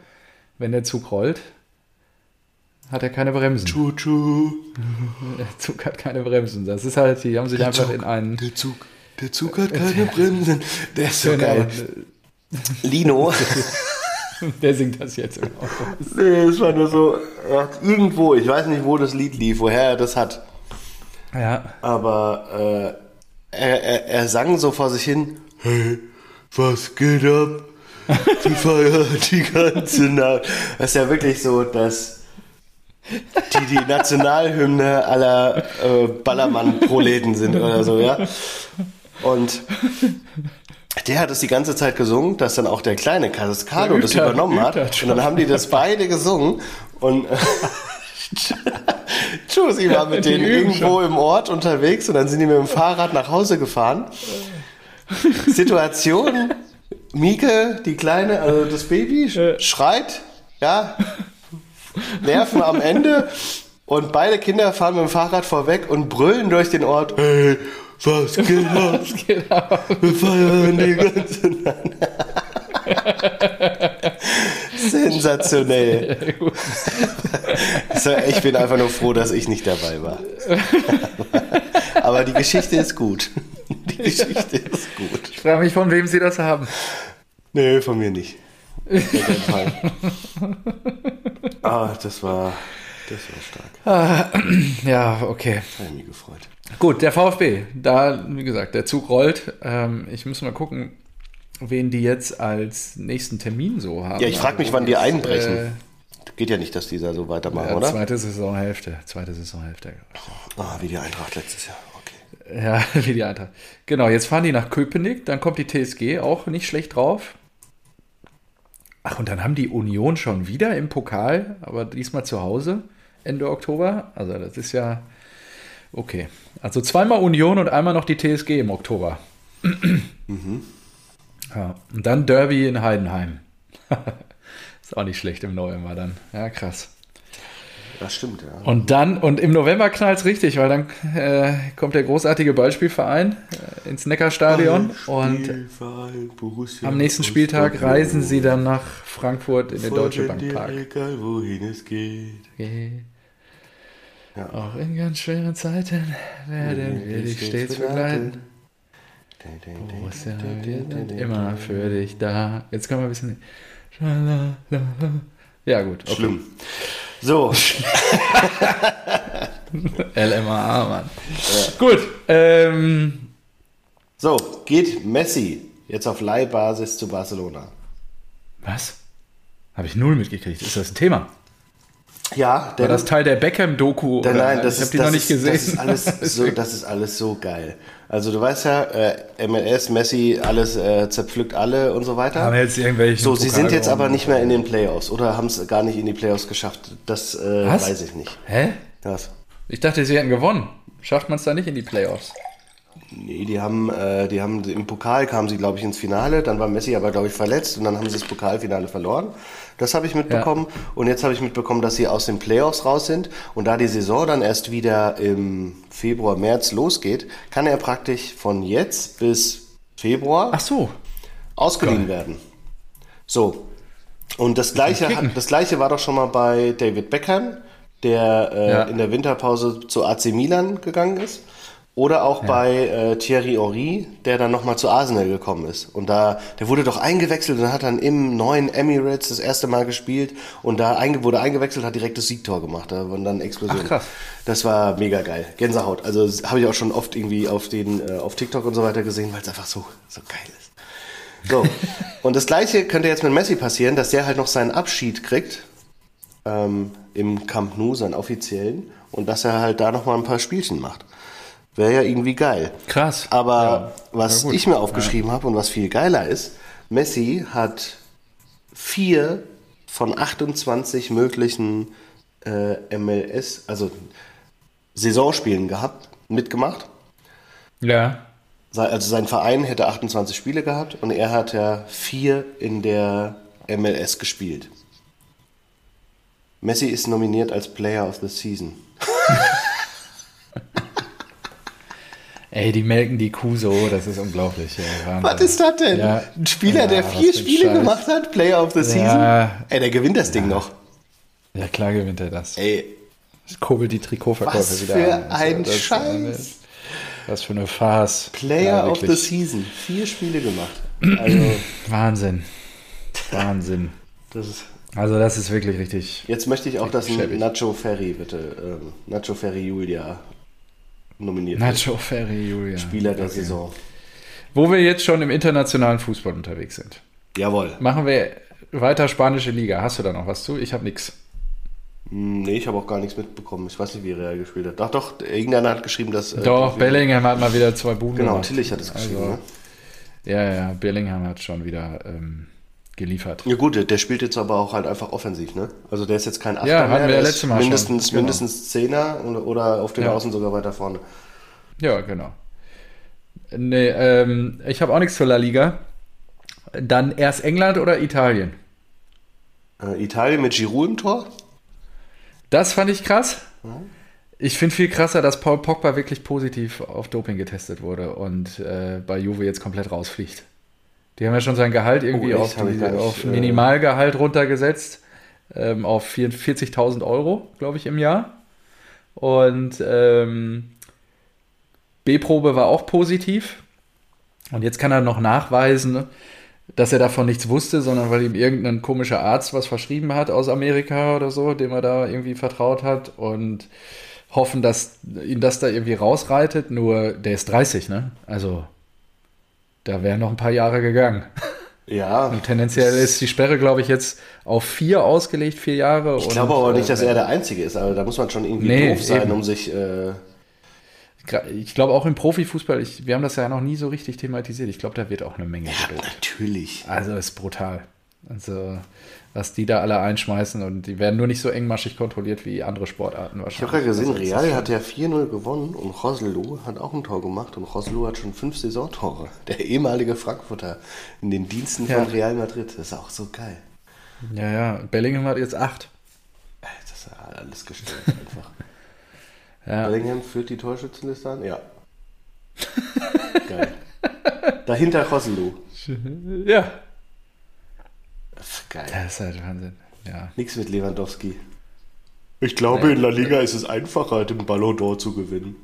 wenn der Zug rollt, hat er keine Bremsen. Chuchu. Der Zug hat keine Bremsen. Das ist halt, die haben sich einfach Zug, in einen. Der Zug. Der Zug hat keine Bremsen. Der ist so Genau, geil. Lino. der singt das jetzt immer. nee, es war nur so, er hat irgendwo, ich weiß nicht, wo das Lied lief, woher er das hat. Ja. Aber äh, er, er, er sang so vor sich hin, hey, was geht ab? Die feiert die ganze Nacht. Das ist ja wirklich so, dass die die Nationalhymne aller äh, Ballermann-Proleten sind oder so, ja. Und Der hat es die ganze Zeit gesungen, dass dann auch der kleine Cascado das übernommen hat. Und dann haben die das beide gesungen. Und äh, Josie war mit Die denen irgendwo im Ort unterwegs und dann sind die mit dem Fahrrad nach Hause gefahren. Situation, Mieke, die Kleine, also das Baby, sch- schreit, ja, Nerven am Ende und beide Kinder fahren mit dem Fahrrad vorweg und brüllen durch den Ort, hey, was geht ab? Genau. Wir feiern die ganze Nacht. Sensationell. Ich bin einfach nur froh, dass ich nicht dabei war. Aber die Geschichte ist gut. Die Geschichte ist gut. Ich frage mich, von wem Sie das haben. Nee, von mir nicht. Ah, das war, das war stark. Ja, okay. Habe mich gefreut. Gut, der VfB. Da, wie gesagt, der Zug rollt. Ähm, ich muss mal gucken, wen die jetzt als nächsten Termin so haben. Ja, ich frage mich, wann die Jetzt, einbrechen. äh, Geht ja nicht, dass die da so weitermachen, ja, oder? zweite Saisonhälfte. Zweite Saisonhälfte. Ah, wie die Eintracht letztes Jahr. Okay. Ja, wie die Eintracht. Genau, jetzt fahren die nach Köpenick, dann kommt die TSG auch nicht schlecht drauf. Ach, und dann haben die Union schon wieder im Pokal, aber diesmal zu Hause, Ende Oktober. Also das ist ja okay. Also zweimal Union und einmal noch die TSG im Oktober. Ja, und dann Derby in Heidenheim. ist auch nicht schlecht im November dann. Ja, krass. Das stimmt, ja. Und dann, und im November knallt es richtig, weil dann äh, kommt der großartige Ballspielverein äh, ins Neckarstadion und Borussia am nächsten Spieltag reisen sie dann nach Frankfurt in den Deutsche Bank Park. Egal wohin es geht. Okay. Ja. Auch in ganz schweren Zeiten werden wir dich stets begleiten. Borussia, wir sind immer für dich da. Jetzt können wir ein bisschen. Ja, gut. Okay. Schlimm. So, LMAA, Mann. Gut. Ähm, so, geht Messi jetzt auf Leihbasis zu Barcelona? was? Habe ich null mitgekriegt. Ist das ein Thema? Ja, War denn das Teil der Beckham-Doku? Nein, das ist, die das noch nicht ist, gesehen. Das ist, alles so, das ist alles so geil. Also du weißt ja, äh, MLS, Messi, alles äh, zerpflückt alle und so weiter. Haben jetzt irgendwelche so, sie sind jetzt aber nicht mehr in den Playoffs oder haben es gar nicht in die Playoffs geschafft. Das äh, Was? weiß ich nicht. Hä? Das. Ich dachte, sie hätten gewonnen. Schafft man es da nicht in die Playoffs? Nee, die haben, äh, die haben im Pokal kamen sie, glaube ich, ins Finale. Dann war Messi aber, glaube ich, verletzt und dann haben sie das Pokalfinale verloren. Das habe ich mitbekommen. Und jetzt habe ich mitbekommen, dass sie aus den Playoffs raus sind. Und da die Saison dann erst wieder im Februar, März losgeht, kann er praktisch von jetzt bis Februar Ach so. ausgeliehen werden. So. Und das gleiche, hat, das gleiche war doch schon mal bei David Beckham, der äh, Ja. in der Winterpause zu AC Milan gegangen ist. Oder auch bei äh, Thierry Henry, der dann nochmal zu Arsenal gekommen ist. Und da, der wurde doch eingewechselt und hat dann im neuen Emirates das erste Mal gespielt und da einge wurde eingewechselt, hat direkt das Siegtor gemacht. Da waren dann Explosionen. Ach, krass. Das war mega geil. Gänsehaut. Also habe ich auch schon oft irgendwie auf den, äh, auf TikTok und so weiter gesehen, weil es einfach so, so geil ist. So. und das gleiche könnte jetzt mit Messi passieren, dass der halt noch seinen Abschied kriegt ähm, im Camp Nou, seinen offiziellen, und dass er halt da nochmal ein paar Spielchen macht. Wäre ja irgendwie geil. Krass. Aber Ja. was Ja, ich mir aufgeschrieben habe und was viel geiler ist, Messi hat vier von 28 möglichen äh, MLS, also Saisonspielen gehabt, mitgemacht. Ja. Also sein Verein hätte 28 Spiele gehabt und er hat ja vier in der MLS gespielt. Messi ist nominiert als Player of the Season. Ey, die melken die Kuh so, das ist unglaublich. Ey. Was ist das denn? Ja. Ein Spieler, Ja, der was vier für Spiele Scheiß. gemacht hat, Player of the Season. Ja. Ey, der gewinnt das Ding noch. Ja, klar gewinnt er das. Ey, Das kurbelt die Trikotverkäufe was wieder für an. Also, ein das- Scheiß. Was für eine Farce. Player of the. Season. Vier Spiele gemacht. Also, Wahnsinn. Wahnsinn. das ist. Also das ist wirklich richtig. Jetzt möchte ich auch, dass ein. Nacho Ferry, bitte, ähm, Nacho Ferry Julia nominiert wird. Nacho Ferry, Julia. Spieler der Saison. Wo wir jetzt schon im internationalen Fußball unterwegs sind. Jawohl. Machen wir weiter spanische Liga. Hast du da noch was zu? Ich habe nichts. Hm, Nee, ich habe auch gar nichts mitbekommen. Ich weiß nicht, wie Real gespielt hat. Doch, doch, irgendeiner hat geschrieben, dass. äh, Doch, wir- Bellingham hat mal wieder zwei Buden Genau, gemacht. Tillich hat es geschrieben. Also, ne? Ja, ja, Bellingham hat schon wieder ähm, geliefert. Ja gut, der, spielt jetzt aber auch halt einfach offensiv, ne? Also der ist jetzt kein Achter Ja, hatten mehr, wir der letztes Mal schon. mindestens, Genau. mindestens Zehner oder, auf den Ja. Außen sogar weiter vorne. Ja, genau. Nee, ähm, ich habe auch nichts zur La Liga. Dann erst England oder Italien? Äh, Italien mit Giroud im Tor? Das fand ich krass. Ich finde viel krasser, dass Paul Pogba wirklich positiv auf Doping getestet wurde und äh, bei Juve jetzt komplett rausfliegt. Die haben ja schon sein Gehalt irgendwie Oh, auf, die, auf äh, Minimalgehalt runtergesetzt. Ähm, auf 44.000 Euro, glaube ich, im Jahr. Und ähm, B-Probe war auch positiv. Und jetzt kann er noch nachweisen, dass er davon nichts wusste, sondern weil ihm irgendein komischer Arzt was verschrieben hat aus Amerika oder so, dem er da irgendwie vertraut hat und hoffen, dass ihn das da irgendwie rausreitet. Nur der ist 30, ne? Also da wären noch ein paar Jahre gegangen. Ja. Und tendenziell ist die Sperre, glaube ich, jetzt auf vier ausgelegt, vier Jahre. Ich glaube aber nicht, dass er der Einzige ist, aber da muss man schon irgendwie Nee, doof sein, eben. um sich. Äh, Ich glaube auch im Profifußball, ich, wir haben das ja noch nie so richtig thematisiert. Ich glaube, da wird auch eine Menge ja, natürlich. Also ist brutal. Also was die da alle einschmeißen und die werden nur nicht so engmaschig kontrolliert wie andere Sportarten Ich wahrscheinlich. habe gerade gesehen, Also, Real hat ja 4-0 gewonnen und Roselu hat auch ein Tor gemacht und Roselu hat schon fünf Saisontore. Der ehemalige Frankfurter in den Diensten Ja. von Real Madrid. Das ist auch so geil. Ja, ja. Bellingham hat jetzt acht. Das ist ja alles gestellt einfach. Ja. Bellingham führt die Torschützenliste an? Ja. geil. Dahinter Roselu. ja. Geil. Das ist halt Wahnsinn. Ja. Nichts mit Lewandowski. Ich glaube, in La Liga ist es einfacher, den Ballon d'Or zu gewinnen.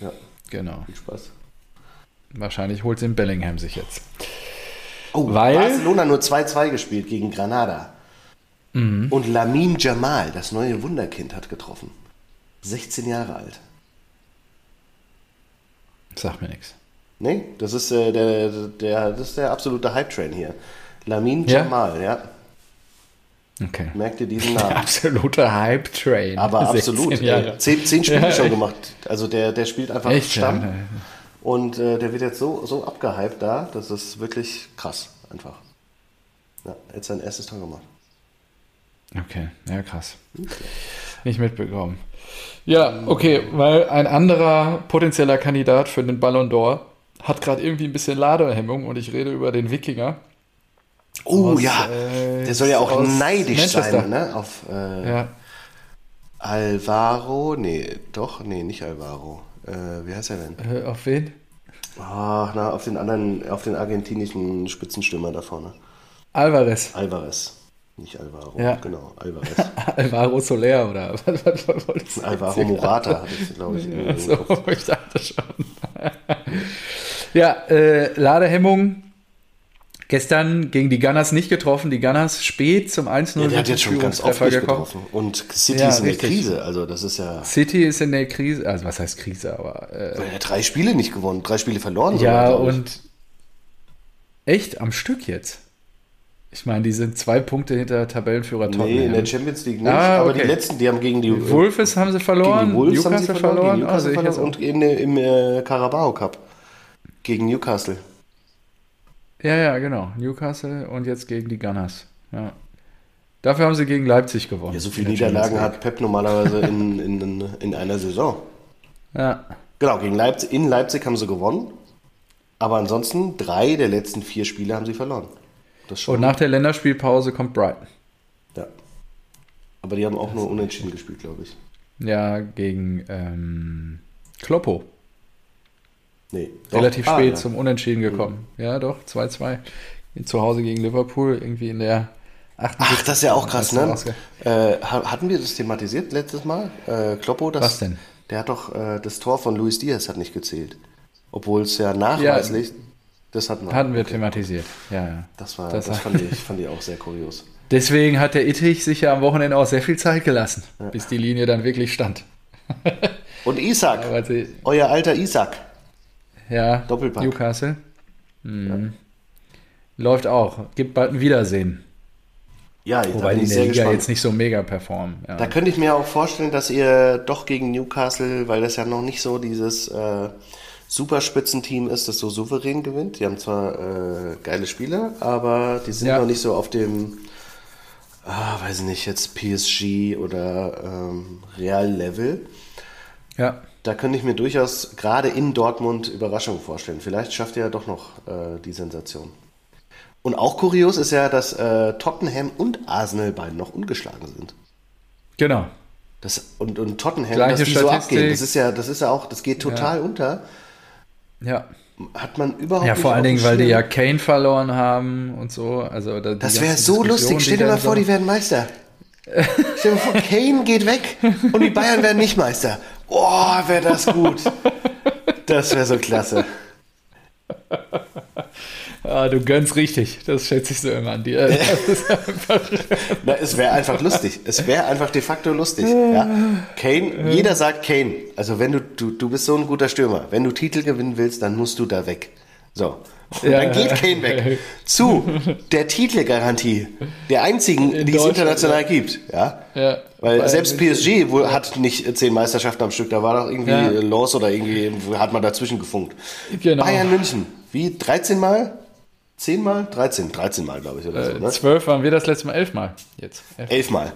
Ja, Genau. viel Spaß. Wahrscheinlich holt den Bellingham sich jetzt. Oh, Weil- Barcelona nur 2-2 gespielt gegen Granada. Und Lamin Jamal, das neue Wunderkind, hat getroffen. 16 Jahre alt. Sag mir nichts. Nee, das ist, äh, der, der, das ist der absolute Hype-Train hier. Lamin Ja? Jamal, ja. Okay. Merkt ihr diesen Namen? absolute Hype-Train. Aber 16 absolut. Jahre. Äh, zehn, zehn Spiele Ja, schon gemacht. Also der, der spielt einfach Echt? Stamm. Ja, Und äh, der wird jetzt so, so abgehypt da, das ist wirklich krass, einfach. Ja, jetzt sein erstes Tor gemacht. Okay, ja, krass. Nicht mitbekommen. Ja, okay, weil ein anderer potenzieller Kandidat für den Ballon d'Or hat gerade irgendwie ein bisschen Ladehemmung und ich rede über den Wikinger. Oh Aus, ja, äh, der soll ja auch neidisch Manchester. sein, ne? Auf äh, Ja, Alvaro, nee, doch, nee, nicht Alvaro. Äh, wie heißt er denn? äh, auf wen? Ach, na, auf den anderen, auf den argentinischen Spitzenstürmer da vorne. Alvarez. Alvarez. Nicht Alvaro, Ja. genau, Alvarez. Alvaro Soler oder was, was, was wolltest du Alvaro Morata hat es, glaube ich, im So, ich dachte schon. ja, äh, Ladehemmung. Gestern gegen die Gunners nicht getroffen. Die Gunners spät zum 1-0 Ja, der hat jetzt schon ganz oft nicht gekommen. getroffen. Und City Ja, ist in der richtig. Krise, also das ist ja... City ist in der Krise, also was heißt Krise, aber äh, Er hat drei Spiele nicht gewonnen, drei Spiele verloren. ja sogar, und echt am Stück jetzt. Ich meine, die sind zwei Punkte hinter Tabellenführer Nee, Tottenham. in der Champions League nicht. Ah, Aber okay. die letzten, die haben gegen die Wolves haben sie verloren, gegen die Wolves haben sie verloren, verloren, gegen sehe Newcastle verloren und in, im äh, Carabao Cup gegen Newcastle. Ja, ja, genau. Newcastle und jetzt gegen die Gunners. Ja. Dafür haben sie gegen Leipzig gewonnen. Ja, so viele in der Niederlagen hat Pep normalerweise in, in, in einer Saison. Ja. Genau, gegen Leipzig, in Leipzig haben sie gewonnen. Aber ansonsten drei der letzten vier Spiele haben sie verloren. Das schon. Und nach der Länderspielpause kommt Brighton. ja. Aber die haben auch nur unentschieden gespielt, glaube ich. Ja, gegen ähm, Kloppo. Nee. doch. Relativ Ah, spät ja. zum Unentschieden gekommen. Ja, doch, 2-2. Zu Hause gegen Liverpool, irgendwie in der 78. Ach, das ist ja auch krass, ne? Äh, ha- hatten wir das thematisiert letztes Mal? Äh, Kloppo, das, Was denn? Der hat doch äh, das Tor von Luis Diaz hat nicht gezählt. Obwohl es ja nachweislich, das hatten wir. Hatten wir thematisiert. Ja, ja. Das, war, Das das, fand, ich, fand ich auch sehr kurios. Deswegen hat der Ittich sich ja am Wochenende auch sehr viel Zeit gelassen, bis die Linie dann wirklich stand. Und Isaac, euer alter Isaac. Ja, Doppelpack. Newcastle. Mhm. Läuft auch. Gibt bald ein Wiedersehen. Ja, Wobei die in der Liga gespannt. jetzt nicht so mega performen. Ja. Da könnte ich mir auch vorstellen, dass ihr doch gegen Newcastle, weil das ja noch nicht so dieses, äh, Superspitzenteam ist, das so souverän gewinnt. Die haben zwar äh, geile Spieler, aber die sind Ja. noch nicht so auf dem, ah, weiß ich nicht, jetzt PSG oder ähm, Real-Level. Ja. Da könnte ich mir durchaus gerade in Dortmund Überraschungen vorstellen. Vielleicht schafft er ja doch noch äh, die Sensation. Und auch kurios ist ja, dass äh, Tottenham und Arsenal beide noch ungeschlagen sind. Genau. Das, und, und Tottenham, Gleiche dass die so Statistik. abgehen, das ist ja, das ist ja auch, das geht total unter. Ja. Hat man überhaupt Ja, vor allen Dingen, weil die ja Kane verloren haben und so. Also da, Das wäre so lustig. Stell dir mal vor, die werden Meister. Stell dir mal vor, Kane geht weg und die Bayern werden nicht Meister. Oh, wäre das gut. Das wäre so klasse. Ah, du gönnst richtig. Das schätze ich so immer an dir. Na, es wäre einfach lustig. Es wäre einfach de facto lustig. Ja. Kane, jeder sagt Kane. Also wenn du, du, du bist so ein guter Stürmer. Wenn du Titel gewinnen willst, dann musst du da weg. So. Und Ja. dann geht Kane weg. Zu der Titelgarantie. Der einzigen, In die es international gibt. Ja. Ja. Weil Weil selbst PSG wohl hat nicht zehn Meisterschaften am Stück. Da war doch irgendwie Ja. los oder irgendwie hat man dazwischen gefunkt. Genau. Bayern München. Wie? 13 Mal? 10 Mal? 13. 13 Mal, glaube ich. Oder so, äh, ne? zwölf waren wir das letzte Mal elfmal. Jetzt. Elf. Elfmal.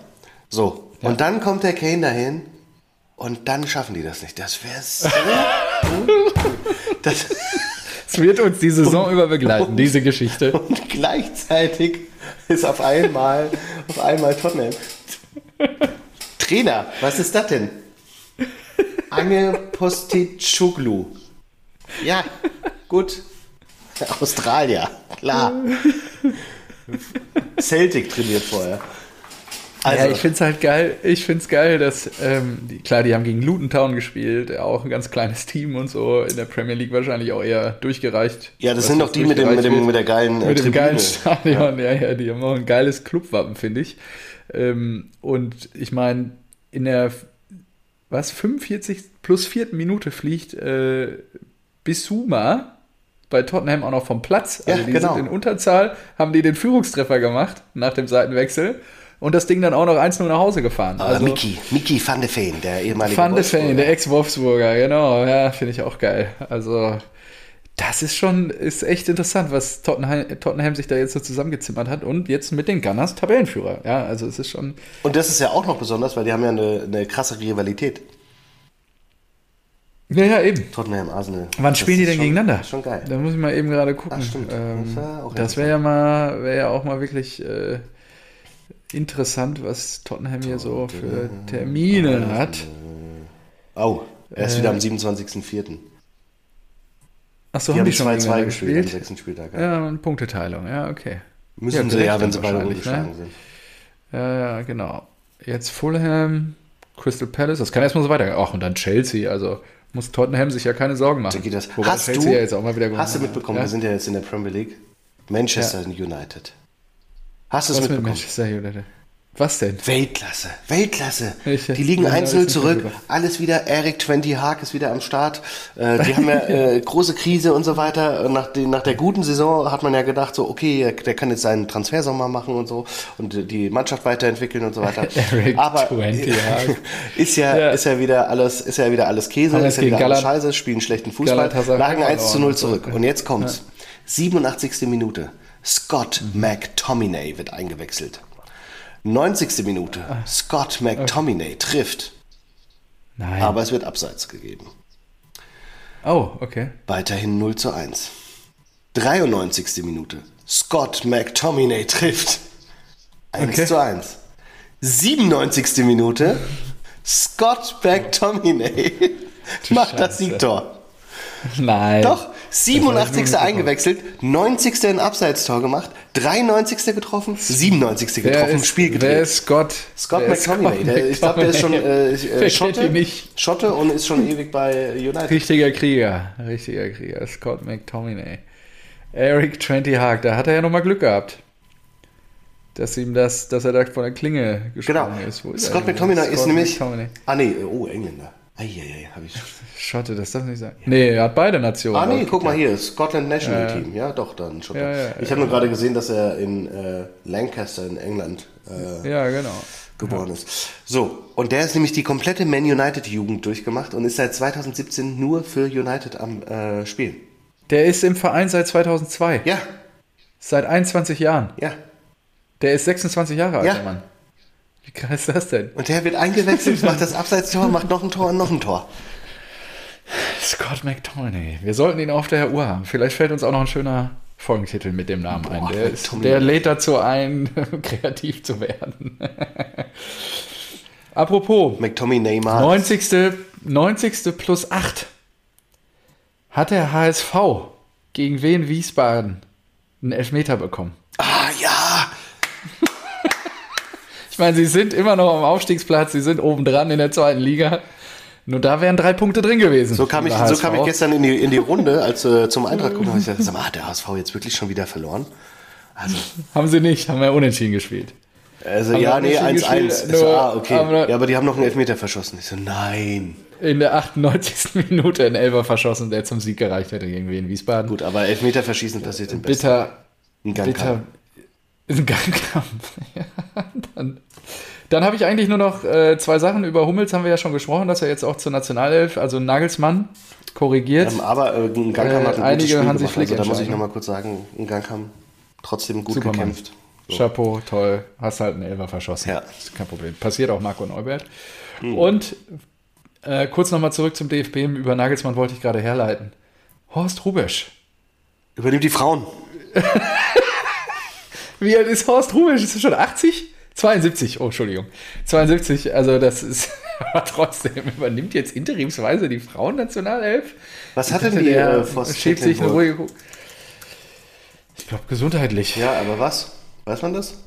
So. Und dann kommt der Kane dahin und dann schaffen die das nicht. Das wäre so. das, Es wird uns die Saison über begleiten, diese Geschichte. und gleichzeitig ist auf einmal, auf einmal Tottenham. Trainer, was ist das denn? Ange Postecoglou. Ja, gut. Australier, klar. Celtic trainiert vorher. Also, ja, ich finde es halt geil. Ich finde es geil, dass, ähm, die, klar, die haben gegen Luton Town gespielt, auch ein ganz kleines Team und so, in der Premier League wahrscheinlich auch eher durchgereicht. ja, das sind doch die mit dem, mit, dem, mit der geilen äh, mit dem Tribüne. geilen Stadion, ja. ja, die haben auch ein geiles Clubwappen, finde ich. Ähm, und ich meine, in der, was, 45 plus vierten Minute fliegt äh, Bissouma bei Tottenham auch noch vom Platz. Also Ja, die genau. sind in Unterzahl, haben die den Führungstreffer gemacht nach dem Seitenwechsel und das Ding dann auch noch 1-0 nach Hause gefahren. Aber also Mickey, Mickey van de Veen, der ehemalige Van de. Veen, der Ex-Wolfsburger, genau, ja, finde ich auch geil. Also das ist schon, ist echt interessant, was Tottenham, Tottenham sich da jetzt so zusammengezimmert hat und jetzt mit den Gunners Tabellenführer. Ja, also es ist schon, Und das ist ja auch noch besonders, weil die haben ja eine, eine krasse Rivalität. ja, ja, eben. Tottenham, Arsenal. Wann Das spielen die denn schon, gegeneinander? Schon geil. Da muss ich mal eben gerade gucken. Ah, stimmt. Ähm, Das wär wäre ja mal, wäre ja auch mal wirklich äh, interessant, was Tottenham hier so für Termine hat. Au, er ist Äh, wieder am 27.04. Achso, haben haben die schon 2-2 gegeneinander gespielt am sechsten Spieltag. Ja. Ja, Punkteteilung, ja, okay. Müssen Ja, sie ja, wenn sie beide wahrscheinlich, ne? ungeschlagen sind. Ja, genau. Jetzt Fulham, Crystal Palace, das kann erstmal so weitergehen. Ach, und dann Chelsea, also muss Tottenham sich ja keine Sorgen machen. Da geht das. Wobei Hast Chelsea du, ja jetzt auch mal wieder hast du mitbekommen, ja? wir sind ja jetzt in der Premier League. Manchester United. Hast du es mitbekommen? Manchester United? Was denn? Weltklasse, Weltklasse. Ich- die liegen ja, 1-0 das ist zurück, alles wieder, Eric Twenty Haag ist wieder am Start. Äh, die haben ja äh, große Krise und so weiter. Und Nach, die, nach der guten Saison hat man ja gedacht, so, okay, der kann jetzt seinen Transfersommer machen und so und die Mannschaft weiterentwickeln und so weiter. Eric Aber 20 Haag. ist ja, Ja. ist ja wieder alles, ist ja wieder alles Käse, Haben ist ja wieder gegen alles Galat- Scheiße, spielen schlechten Fußball, lagen 1 zu 0 verloren. zurück. Und jetzt kommt's. 87. Minute. Scott Mhm. McTominay wird eingewechselt. 90. Minute. Ah. Scott McTominay trifft, Nein. aber es wird Abseits gegeben. oh, okay. Weiterhin 0 zu 1. 93. Minute. Scott McTominay trifft. 1 Okay. zu 1. 97. Minute. Scott McTominay macht das Scheiße. Siegtor. Nein. Doch, Das hab ich nur 87. mitbekommen. eingewechselt, 90. ein Abseitstor gemacht, 93. getroffen, 97. Wer getroffen, ist, Spiel wer gedreht. ist Scott? Scott Wer ist McTominay, der, ich glaube, der ist schon äh, äh, Wer Schotte? Schotte und ist schon ewig bei United. Richtiger Krieger. Richtiger Krieger. Scott McTominay. Eric Twenty Haag, da hat er ja nochmal Glück gehabt. Dass ihm das, dass er da von der Klinge Genau. gesprungen ist. Wo ist Scott? McTominay ist nämlich. McTominay. Ah, nee, oh, Engländer. Eieiei, habe ich. Schotte, das darf nicht sein. Nee, er hat beide Nationen. Ah, nee, guck mal hier, Scotland National Team. Ja, doch, dann Schotter. Ja, ja, ich habe nur gerade gesehen, dass er in äh, Lancaster in England äh, Ja, genau. geboren ist. So, und der ist nämlich die komplette Man United-Jugend durchgemacht und ist seit 2017 nur für United am äh, Spielen. Der ist im Verein seit 2002. Ja, Seit 21 Jahren. ja. Der ist 26 Jahre alt, Ja. der Mann. Wie krass ist das denn? Und der wird eingewechselt, macht das Abseitstor, macht noch ein Tor und noch ein Tor. Scott McTominay. Wir sollten ihn auf der Uhr haben. Vielleicht fällt uns auch noch ein schöner Folgentitel mit dem Namen ein. Boah, Der, ist, McTominay. der lädt dazu ein, kreativ zu werden. Apropos, McTommy Neymar. 90. 90. plus 8 hat der HSV gegen Wien Wiesbaden einen Elfmeter bekommen. Ah, ja. Ich meine, sie sind immer noch am Aufstiegsplatz, sie sind oben dran in der zweiten Liga. Nur da wären drei Punkte drin gewesen. So kam ich, so kam ich gestern in die, in die Runde, als äh, zum Eintracht gucken, habe ich gesagt, sag mal, hat der HSV jetzt wirklich schon wieder verloren? Also, Haben sie nicht, haben ja unentschieden gespielt. also Haben ja, wir nee, nicht 1-1. gespielt, Ich so, ah, okay. Ja, aber die haben noch einen Elfmeter verschossen. Ich so, nein. In der 98. Minute ein Elfer verschossen, der zum Sieg gereicht hätte gegen Wien Wiesbaden. Gut, aber Elfmeter verschießen passiert im Besten. Bitter, Ein Gangkampf. bitter. Ein Gangkampf. Ja, dann dann habe ich eigentlich nur noch äh, zwei Sachen. Über Hummels haben wir ja schon gesprochen, dass er jetzt auch zur Nationalelf, also Nagelsmann, korrigiert. Ähm, aber äh, ein Gangham Äh, hat ein einige gutes Spiel Hansi gemacht. Also da muss ich nochmal kurz sagen, ein Gangham trotzdem gut Supermann. gekämpft. So. Chapeau, toll. Hast halt einen Elfer verschossen. Ja. Ist kein Problem. Passiert auch Marco Neubert. Und äh, kurz nochmal zurück zum DFB. Über Nagelsmann wollte ich gerade herleiten. Horst Rubesch. Übernimmt die Frauen. Wie alt ist Horst Rubesch? Ist er schon 80? 72, oh, Entschuldigung. 72, also das ist, aber trotzdem übernimmt jetzt interimsweise die Frauennationalelf. Was hat denn die der äh, sich eine ruhige. Ich glaube, gesundheitlich. Ja, aber was? Weiß man das?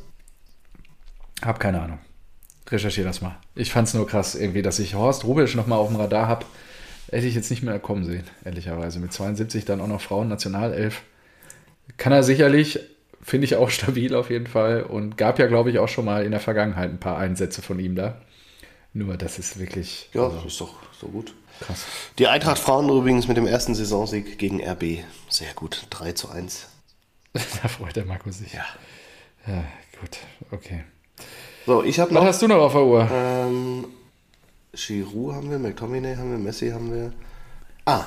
Hab keine Ahnung. Recherchiere das mal. Ich fand's nur krass, irgendwie, dass ich Horst Rubisch nochmal auf dem Radar hab. Hätte ich jetzt nicht mehr kommen sehen, ehrlicherweise. Mit 72 dann auch noch Frauen-Nationalelf. Kann er sicherlich, finde ich auch stabil auf jeden Fall. Und gab ja, glaube ich, auch schon mal in der Vergangenheit ein paar Einsätze von ihm da. Nur, das ist wirklich Ja, ist doch so gut. krass. Die Eintracht Frauen übrigens mit dem ersten Saisonsieg gegen RB. Sehr gut. 3 zu 1. da freut der Markus sich. Ja. ja gut, okay. So, ich habe Was noch. hast du noch auf der Uhr? Ähm, Giroud haben wir, McTominay haben wir, Messi haben wir. Ah,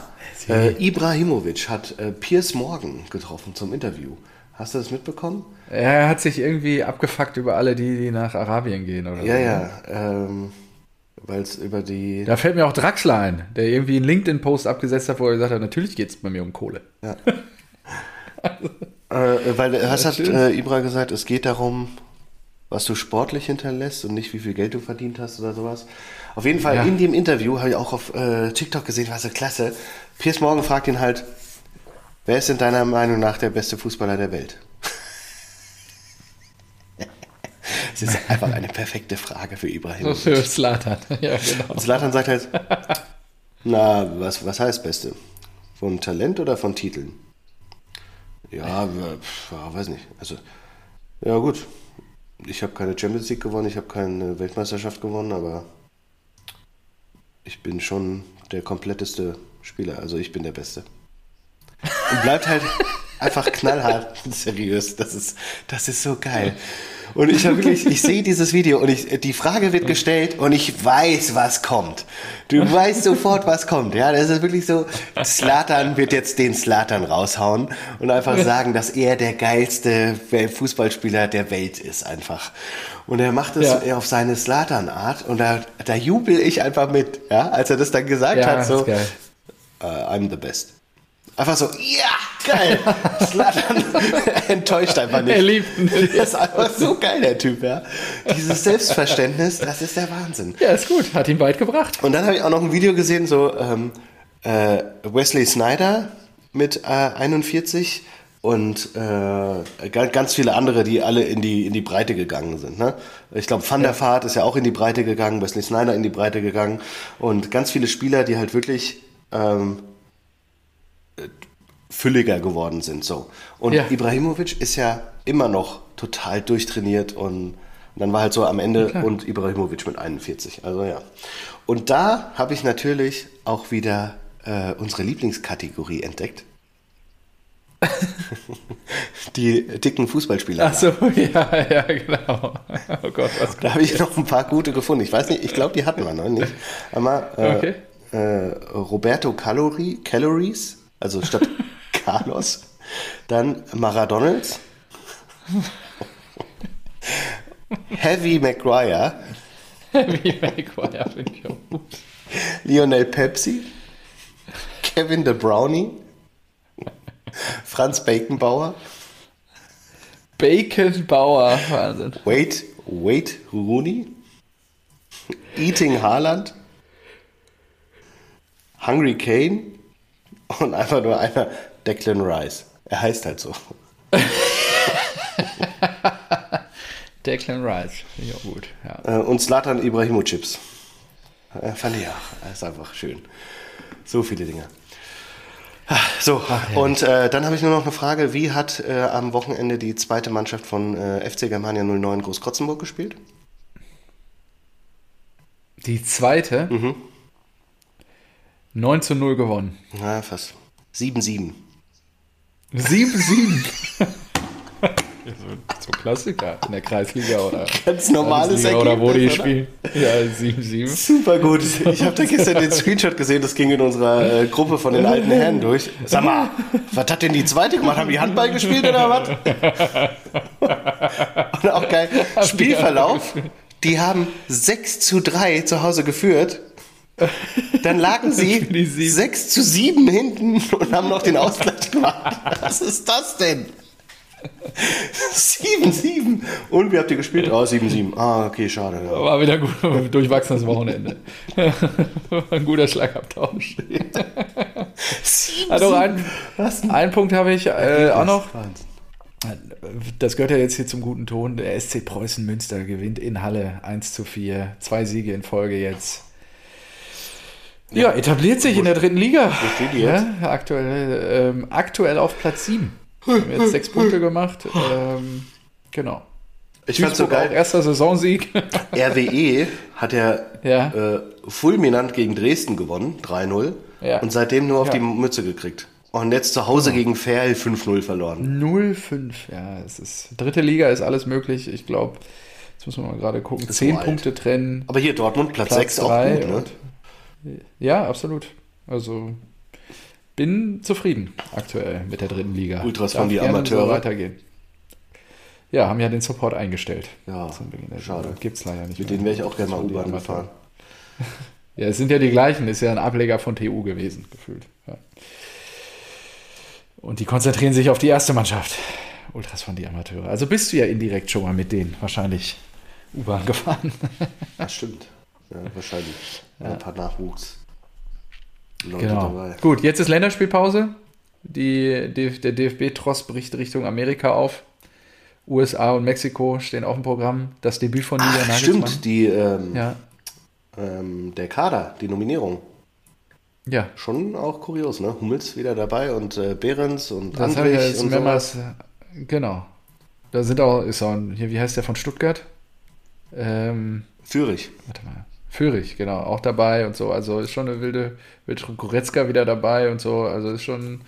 äh, Ibrahimovic hat äh, Piers Morgan getroffen zum Interview. Hast du das mitbekommen? Er hat sich irgendwie abgefuckt über alle, die, die nach Arabien gehen, oder Ja, so. ja. Ähm, Weil es über die. Da fällt mir auch Draxler ein, der irgendwie einen LinkedIn-Post abgesetzt hat, wo er gesagt hat, natürlich geht es bei mir um Kohle. Äh, weil was hat äh, Ibra gesagt? Es geht darum, was du sportlich hinterlässt und nicht wie viel Geld du verdient hast oder sowas. Auf jeden Fall Ja. in dem Interview habe ich auch auf äh, TikTok gesehen, war so klasse. Piers Morgan fragt ihn halt, wer ist in deiner Meinung nach der beste Fußballer der Welt? Es ist einfach eine perfekte Frage für So Ibrahimovic. für Slatan. ja, genau. Und Zlatan sagt halt, na, was, was heißt Beste? Von Talent oder von Titeln? Ja, ja, pf, ja, weiß nicht. Also, ja gut. Ich habe keine Champions League gewonnen, ich habe keine Weltmeisterschaft gewonnen, aber ich bin schon der kompletteste Spieler. Also ich bin der Beste. Und bleibt halt einfach knallhart seriös. Das ist, das ist so geil. Und ich habe wirklich, ich sehe dieses Video und ich, die Frage wird gestellt und ich weiß, was kommt. Du weißt sofort, was kommt. Ja, das ist wirklich so. Slatan wird jetzt den Slatan raushauen und einfach sagen, dass er der geilste Fußballspieler der Welt ist einfach. Und er macht es Ja. auf seine Slatan-Art und da, da jubel ich einfach mit, ja, als er das dann gesagt Ja, hat, so, äh, I'm the best. Einfach so, ja, geil. Slatan enttäuscht einfach nicht. Er liebt ihn. Der ist einfach so geil, der Typ, ja. Dieses Selbstverständnis, das ist der Wahnsinn. Ja, ist gut. Hat ihn weit gebracht. Und dann habe ich auch noch ein Video gesehen, so ähm, äh, Wesley Snyder mit äh, 41 und äh, ga- ganz viele andere, die alle in die, in die Breite gegangen sind. Ne? Ich glaube, Van der Vaart ist ja auch in die Breite gegangen, Wesley Snyder in die Breite gegangen und ganz viele Spieler, die halt wirklich ähm, äh, fülliger geworden sind. So. Und Ja. Ibrahimovic ist ja immer noch total durchtrainiert und dann war halt so am Ende und Ibrahimovic mit 41. Also ja. Und da habe ich natürlich auch wieder äh, unsere Lieblingskategorie entdeckt. Die dicken Fußballspieler. Ach so, ja, ja, genau. Oh Gott, was Da habe ich noch ein paar gute gefunden. Ich weiß nicht, ich glaube, die hatten wir noch nicht. Einmal äh, Okay. äh, Roberto Calorie, Calories, also statt Carlos. Dann Maradonalds. Heavy Maguire. Wie Maguire finde ich auch gut. Lionel Pepsi. Kevin the Brownie. Franz Baconbauer. Bacon Bauer, Wahnsinn. Wait, Wait Rooney. Eating Haaland. Hungry Kane. Und einfach nur einer Declan Rice. Er heißt halt so. Declan Rice, finde ich auch gut. Ja. Äh, Und Slatan Ibrahimovic. Fand ich auch. Ist einfach schön. So viele Dinge. So, und äh, dann habe ich nur noch eine Frage. Wie hat äh, am Wochenende die zweite Mannschaft von äh, FC Germania 09 Großkrotzenburg gespielt? Die zweite, 9 zu 0 gewonnen. Na, fast. 7-7. 7-7. so Klassiker in der Kreisliga oder Ganz normales Landesliga oder wo die Ergebnis, spielen. Ja, 7-7. Super gut. Ich habe da gestern den Screenshot gesehen, das ging in unserer äh, Gruppe von den alten Herren durch. Sag mal, was hat denn die zweite gemacht? Haben die Handball gespielt oder was? Und auch geil, Spielverlauf, die haben 6 zu 3 zu Hause geführt. Dann lagen sie Die sieben. 6 zu 7 hinten und haben noch den Ausgleich gemacht. Was ist das denn? 7-7. Und wie habt ihr gespielt? Oh, 7-7. Ah, okay, schade. Ja. War wieder gut, durchwachsenes Wochenende. Ein guter Schlagabtausch. 7-7. Also ein, einen Punkt habe ich äh, auch noch. Das gehört ja jetzt hier zum guten Ton. Der SC Preußen Münster gewinnt in Halle 1 zu 4. Zwei Siege in Folge jetzt. Ja, etabliert sich in der dritten Liga. Wo steht die jetzt? Ja, aktuell, ähm, aktuell auf Platz 7. Haben jetzt sechs Punkte gemacht. Ähm, genau. Ich fand's so geil. erster Saisonsieg. RWE hat ja, Ja. Äh, fulminant gegen Dresden gewonnen, 3-0. Ja. Und seitdem nur auf Ja. die Mütze gekriegt. Und jetzt zu Hause gegen Ferl 5-0 verloren. 0-5. Ja, es ist. Dritte Liga ist alles möglich. Ich glaube, jetzt müssen wir mal gerade gucken. Zehn. Punkte trennen. Aber hier Dortmund, Platz, Platz 6 auch gut, ne? Ja, absolut. Also bin zufrieden aktuell mit der dritten Liga. Ultras Darf von die Amateure. So weitergehen. Ja, haben ja den Support eingestellt. Ja, schade. Saison. Gibt's leider nicht Mit mehr. denen wäre ich auch gerne mal U-Bahn gefahren. Ja, es sind ja die gleichen. Ist ja ein Ableger von TU gewesen, gefühlt. Ja. Und die konzentrieren sich auf die erste Mannschaft. Ultras von die Amateure. Also bist du ja indirekt schon mal mit denen wahrscheinlich U-Bahn gefahren. Das stimmt. Ja, wahrscheinlich. Ein paar Nachwuchs. Leute Genau. dabei. Gut, jetzt ist Länderspielpause. Die, die, der DFB-Tross bricht Richtung Amerika auf. USA und Mexiko stehen auf dem Programm. Das Debüt von Julian Ach, Nagelsmann. stimmt, die, ähm, Ja, ähm, der Kader, die Nominierung. ja. Schon auch kurios, ne? Hummels wieder dabei und äh, Behrens und Das ja Andrich und so. mehrmals. Genau. Da sind auch, ist auch ein, hier, wie heißt der von Stuttgart? Ähm, Führig. warte mal. Führig, genau, auch dabei und so. Also ist schon eine wilde, wilde Goretzka wieder dabei und so. Also ist schon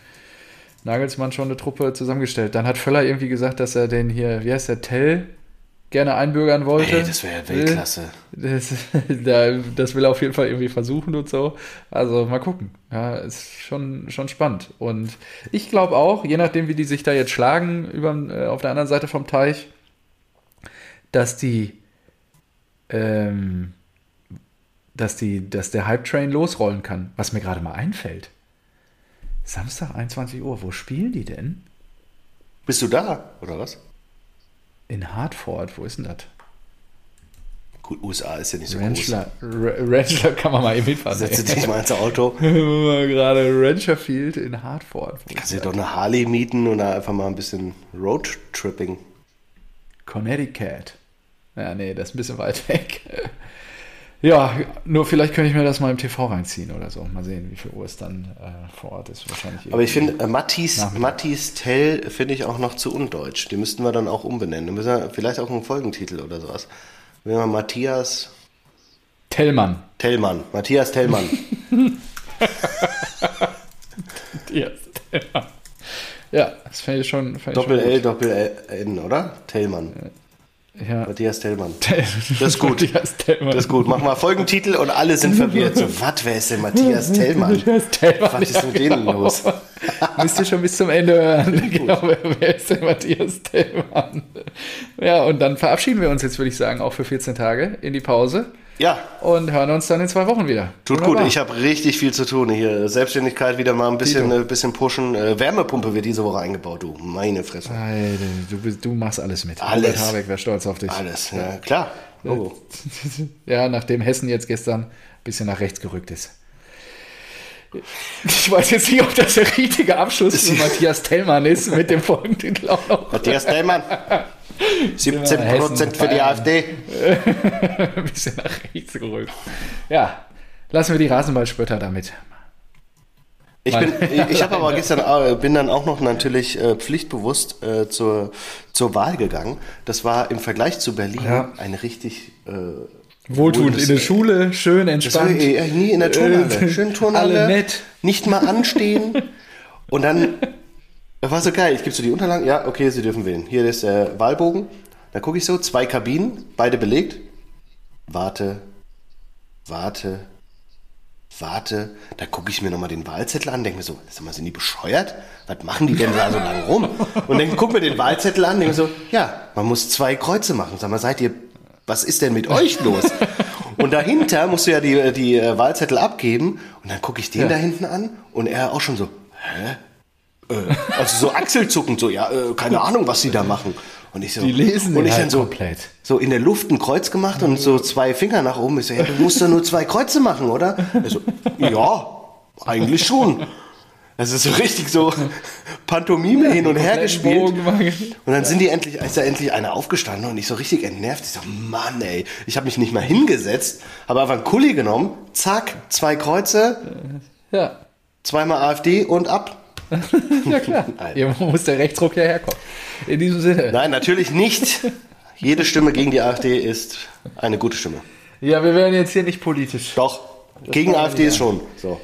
Nagelsmann schon eine Truppe zusammengestellt. Dann hat Völler irgendwie gesagt, dass er den hier, wie heißt der, Tell gerne einbürgern wollte. Ey, das wäre ja Weltklasse. Das, da, das will er auf jeden Fall irgendwie versuchen und so. Also mal gucken. Ja, ist schon, schon spannend. Und ich glaube auch, je nachdem, wie die sich da jetzt schlagen, über, äh, auf der anderen Seite vom Teich, dass die, ähm, dass die, dass der Hype-Train losrollen kann. Was mir gerade mal einfällt. Samstag 21 Uhr, wo spielen die denn? Bist du da, oder was? In Hartford, wo ist denn das? Gut, USA ist ja nicht so Ranchler, R- Ranchler kann man mal eben groß. hinfahren. Setze dich mal ins Auto. gerade Rancherfield in Hartford. Kannst dir doch eine Harley mieten und einfach mal ein bisschen Roadtripping. Connecticut. Ja, nee, das ist ein bisschen weit weg. Ja, nur vielleicht könnte ich mir das mal im TV reinziehen oder so. Mal sehen, wie viel Uhr es dann äh, vor Ort ist. Wahrscheinlich Aber ich finde, äh, Mattis, Tell finde ich auch noch zu undeutsch. Die müssten wir dann auch umbenennen. Müssen wir vielleicht auch einen Folgentitel oder sowas. Wenn wir Matthias Tellmann. Tellmann. Matthias Tellmann. Yes, Tellmann. Ja, das fände ich schon. Fänd ich Doppel schon L, Doppel N, oder? Tellmann. gut. Ja. Matthias Tellmann. Das ist gut. Matthias Tellmann. Das ist gut. Mach mal Folgentitel und alle sind verwirrt. So, was, wer ist denn Matthias Tellmann? Matthias Tellmann. Was ist mit denen los? Müsst ihr schon bis zum Ende hören. genau, wer ist denn Matthias Tellmann? Ja, und dann verabschieden wir uns jetzt, würde ich sagen, auch für 14 Tage in die Pause Ja, und hören uns dann in zwei Wochen wieder. tut Wunderbar. gut. Ich habe richtig viel zu tun hier. Selbstständigkeit wieder mal ein bisschen, äh, bisschen pushen. Äh, Wärmepumpe wird diese Woche eingebaut, du. Meine Fresse. Alter, du, du machst alles mit. Alles. Robert Habeck wäre stolz auf dich. Alles, ja, klar. Logo. Ja, nachdem Hessen jetzt gestern ein bisschen nach rechts gerückt ist. Ich weiß jetzt nicht, ob das der richtige Abschluss für Matthias Tellmann ist mit dem auch noch. Matthias Tellmann. 17 Prozent für die. AfD. ein bisschen nach rechts gerückt. Ja, lassen wir die Rasenballspötter damit. Ich, bin, ich, habe aber gestern bin dann auch noch natürlich äh, pflichtbewusst äh, zur, zur Wahl gegangen. Das war im Vergleich zu Berlin Ja. eine richtig äh, Wohltuend in der Schule, schön Das war entspannt. eh nie in der Turnhalle. Äh, Schön Turnhalle. alle nett. Nicht mal anstehen. Und dann war so geil. Ich gebe so die Unterlagen. Ja, okay, Sie dürfen wählen. Hier ist der Wahlbogen. Da gucke ich so, zwei Kabinen, beide belegt. Warte, warte, warte. Da gucke ich mir nochmal den Wahlzettel an, denke mir so, sag mal, sind die bescheuert? Was machen die denn da so lange rum? Und dann guck mir den Wahlzettel an, denke mir so, ja, man muss zwei Kreuze machen. Sag mal, seid ihr, was ist denn mit euch los? Und dahinter musst du ja die, die äh, Wahlzettel abgeben. Und dann gucke ich den da hinten an und er auch schon so, hä? Äh, also so achselzuckend, so, ja, äh, keine Ahnung, was sie da machen. Und ich so, Die lesen und ich halt dann so, komplett. so in der Luft ein Kreuz gemacht und so zwei Finger nach oben. Ich so, ja, du musst doch nur zwei Kreuze machen, oder? Er so, ja, eigentlich schon. Das ist so richtig so Pantomime hin und her gespielt. Und dann sind die endlich, ist da endlich einer aufgestanden und ich so richtig entnervt. Ich so, Mann, ey, ich habe mich nicht mal hingesetzt, habe einfach einen Kuli genommen, zack, zwei Kreuze, Ja, zweimal AfD und ab. ja klar. Irgendwo muss der Rechtsruck ja herkommen. In diesem Sinne. Nein, natürlich nicht. Jede Stimme gegen die AfD ist eine gute Stimme. Ja, wir werden jetzt hier nicht politisch. Doch, gegen war AfD ist schon. So.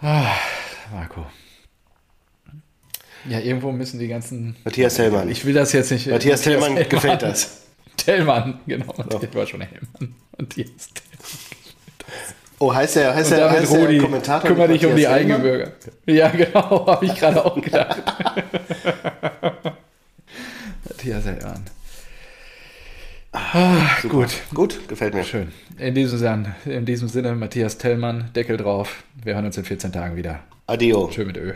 Marco. Ja, irgendwo müssen die ganzen. Matthias Hellmann. Ich will das jetzt nicht. Matthias Tellmann gefällt das. Tellmann, genau. Ich war schon Hellmann. Matthias Tellmann. Oh, heißt der, heißt der, heißt der Rudi, Kommentator? kümmere dich um die Hellmann? Eigenbürger. Ja, genau, habe ich gerade auch gedacht. Matthias Hellmann. Ah, gut, Gut, gefällt mir. schön. In diesem, Sinne, in diesem Sinne, Matthias Tellmann, Deckel drauf. Wir hören uns in 14 Tagen wieder. Adio. Schön mit Ö.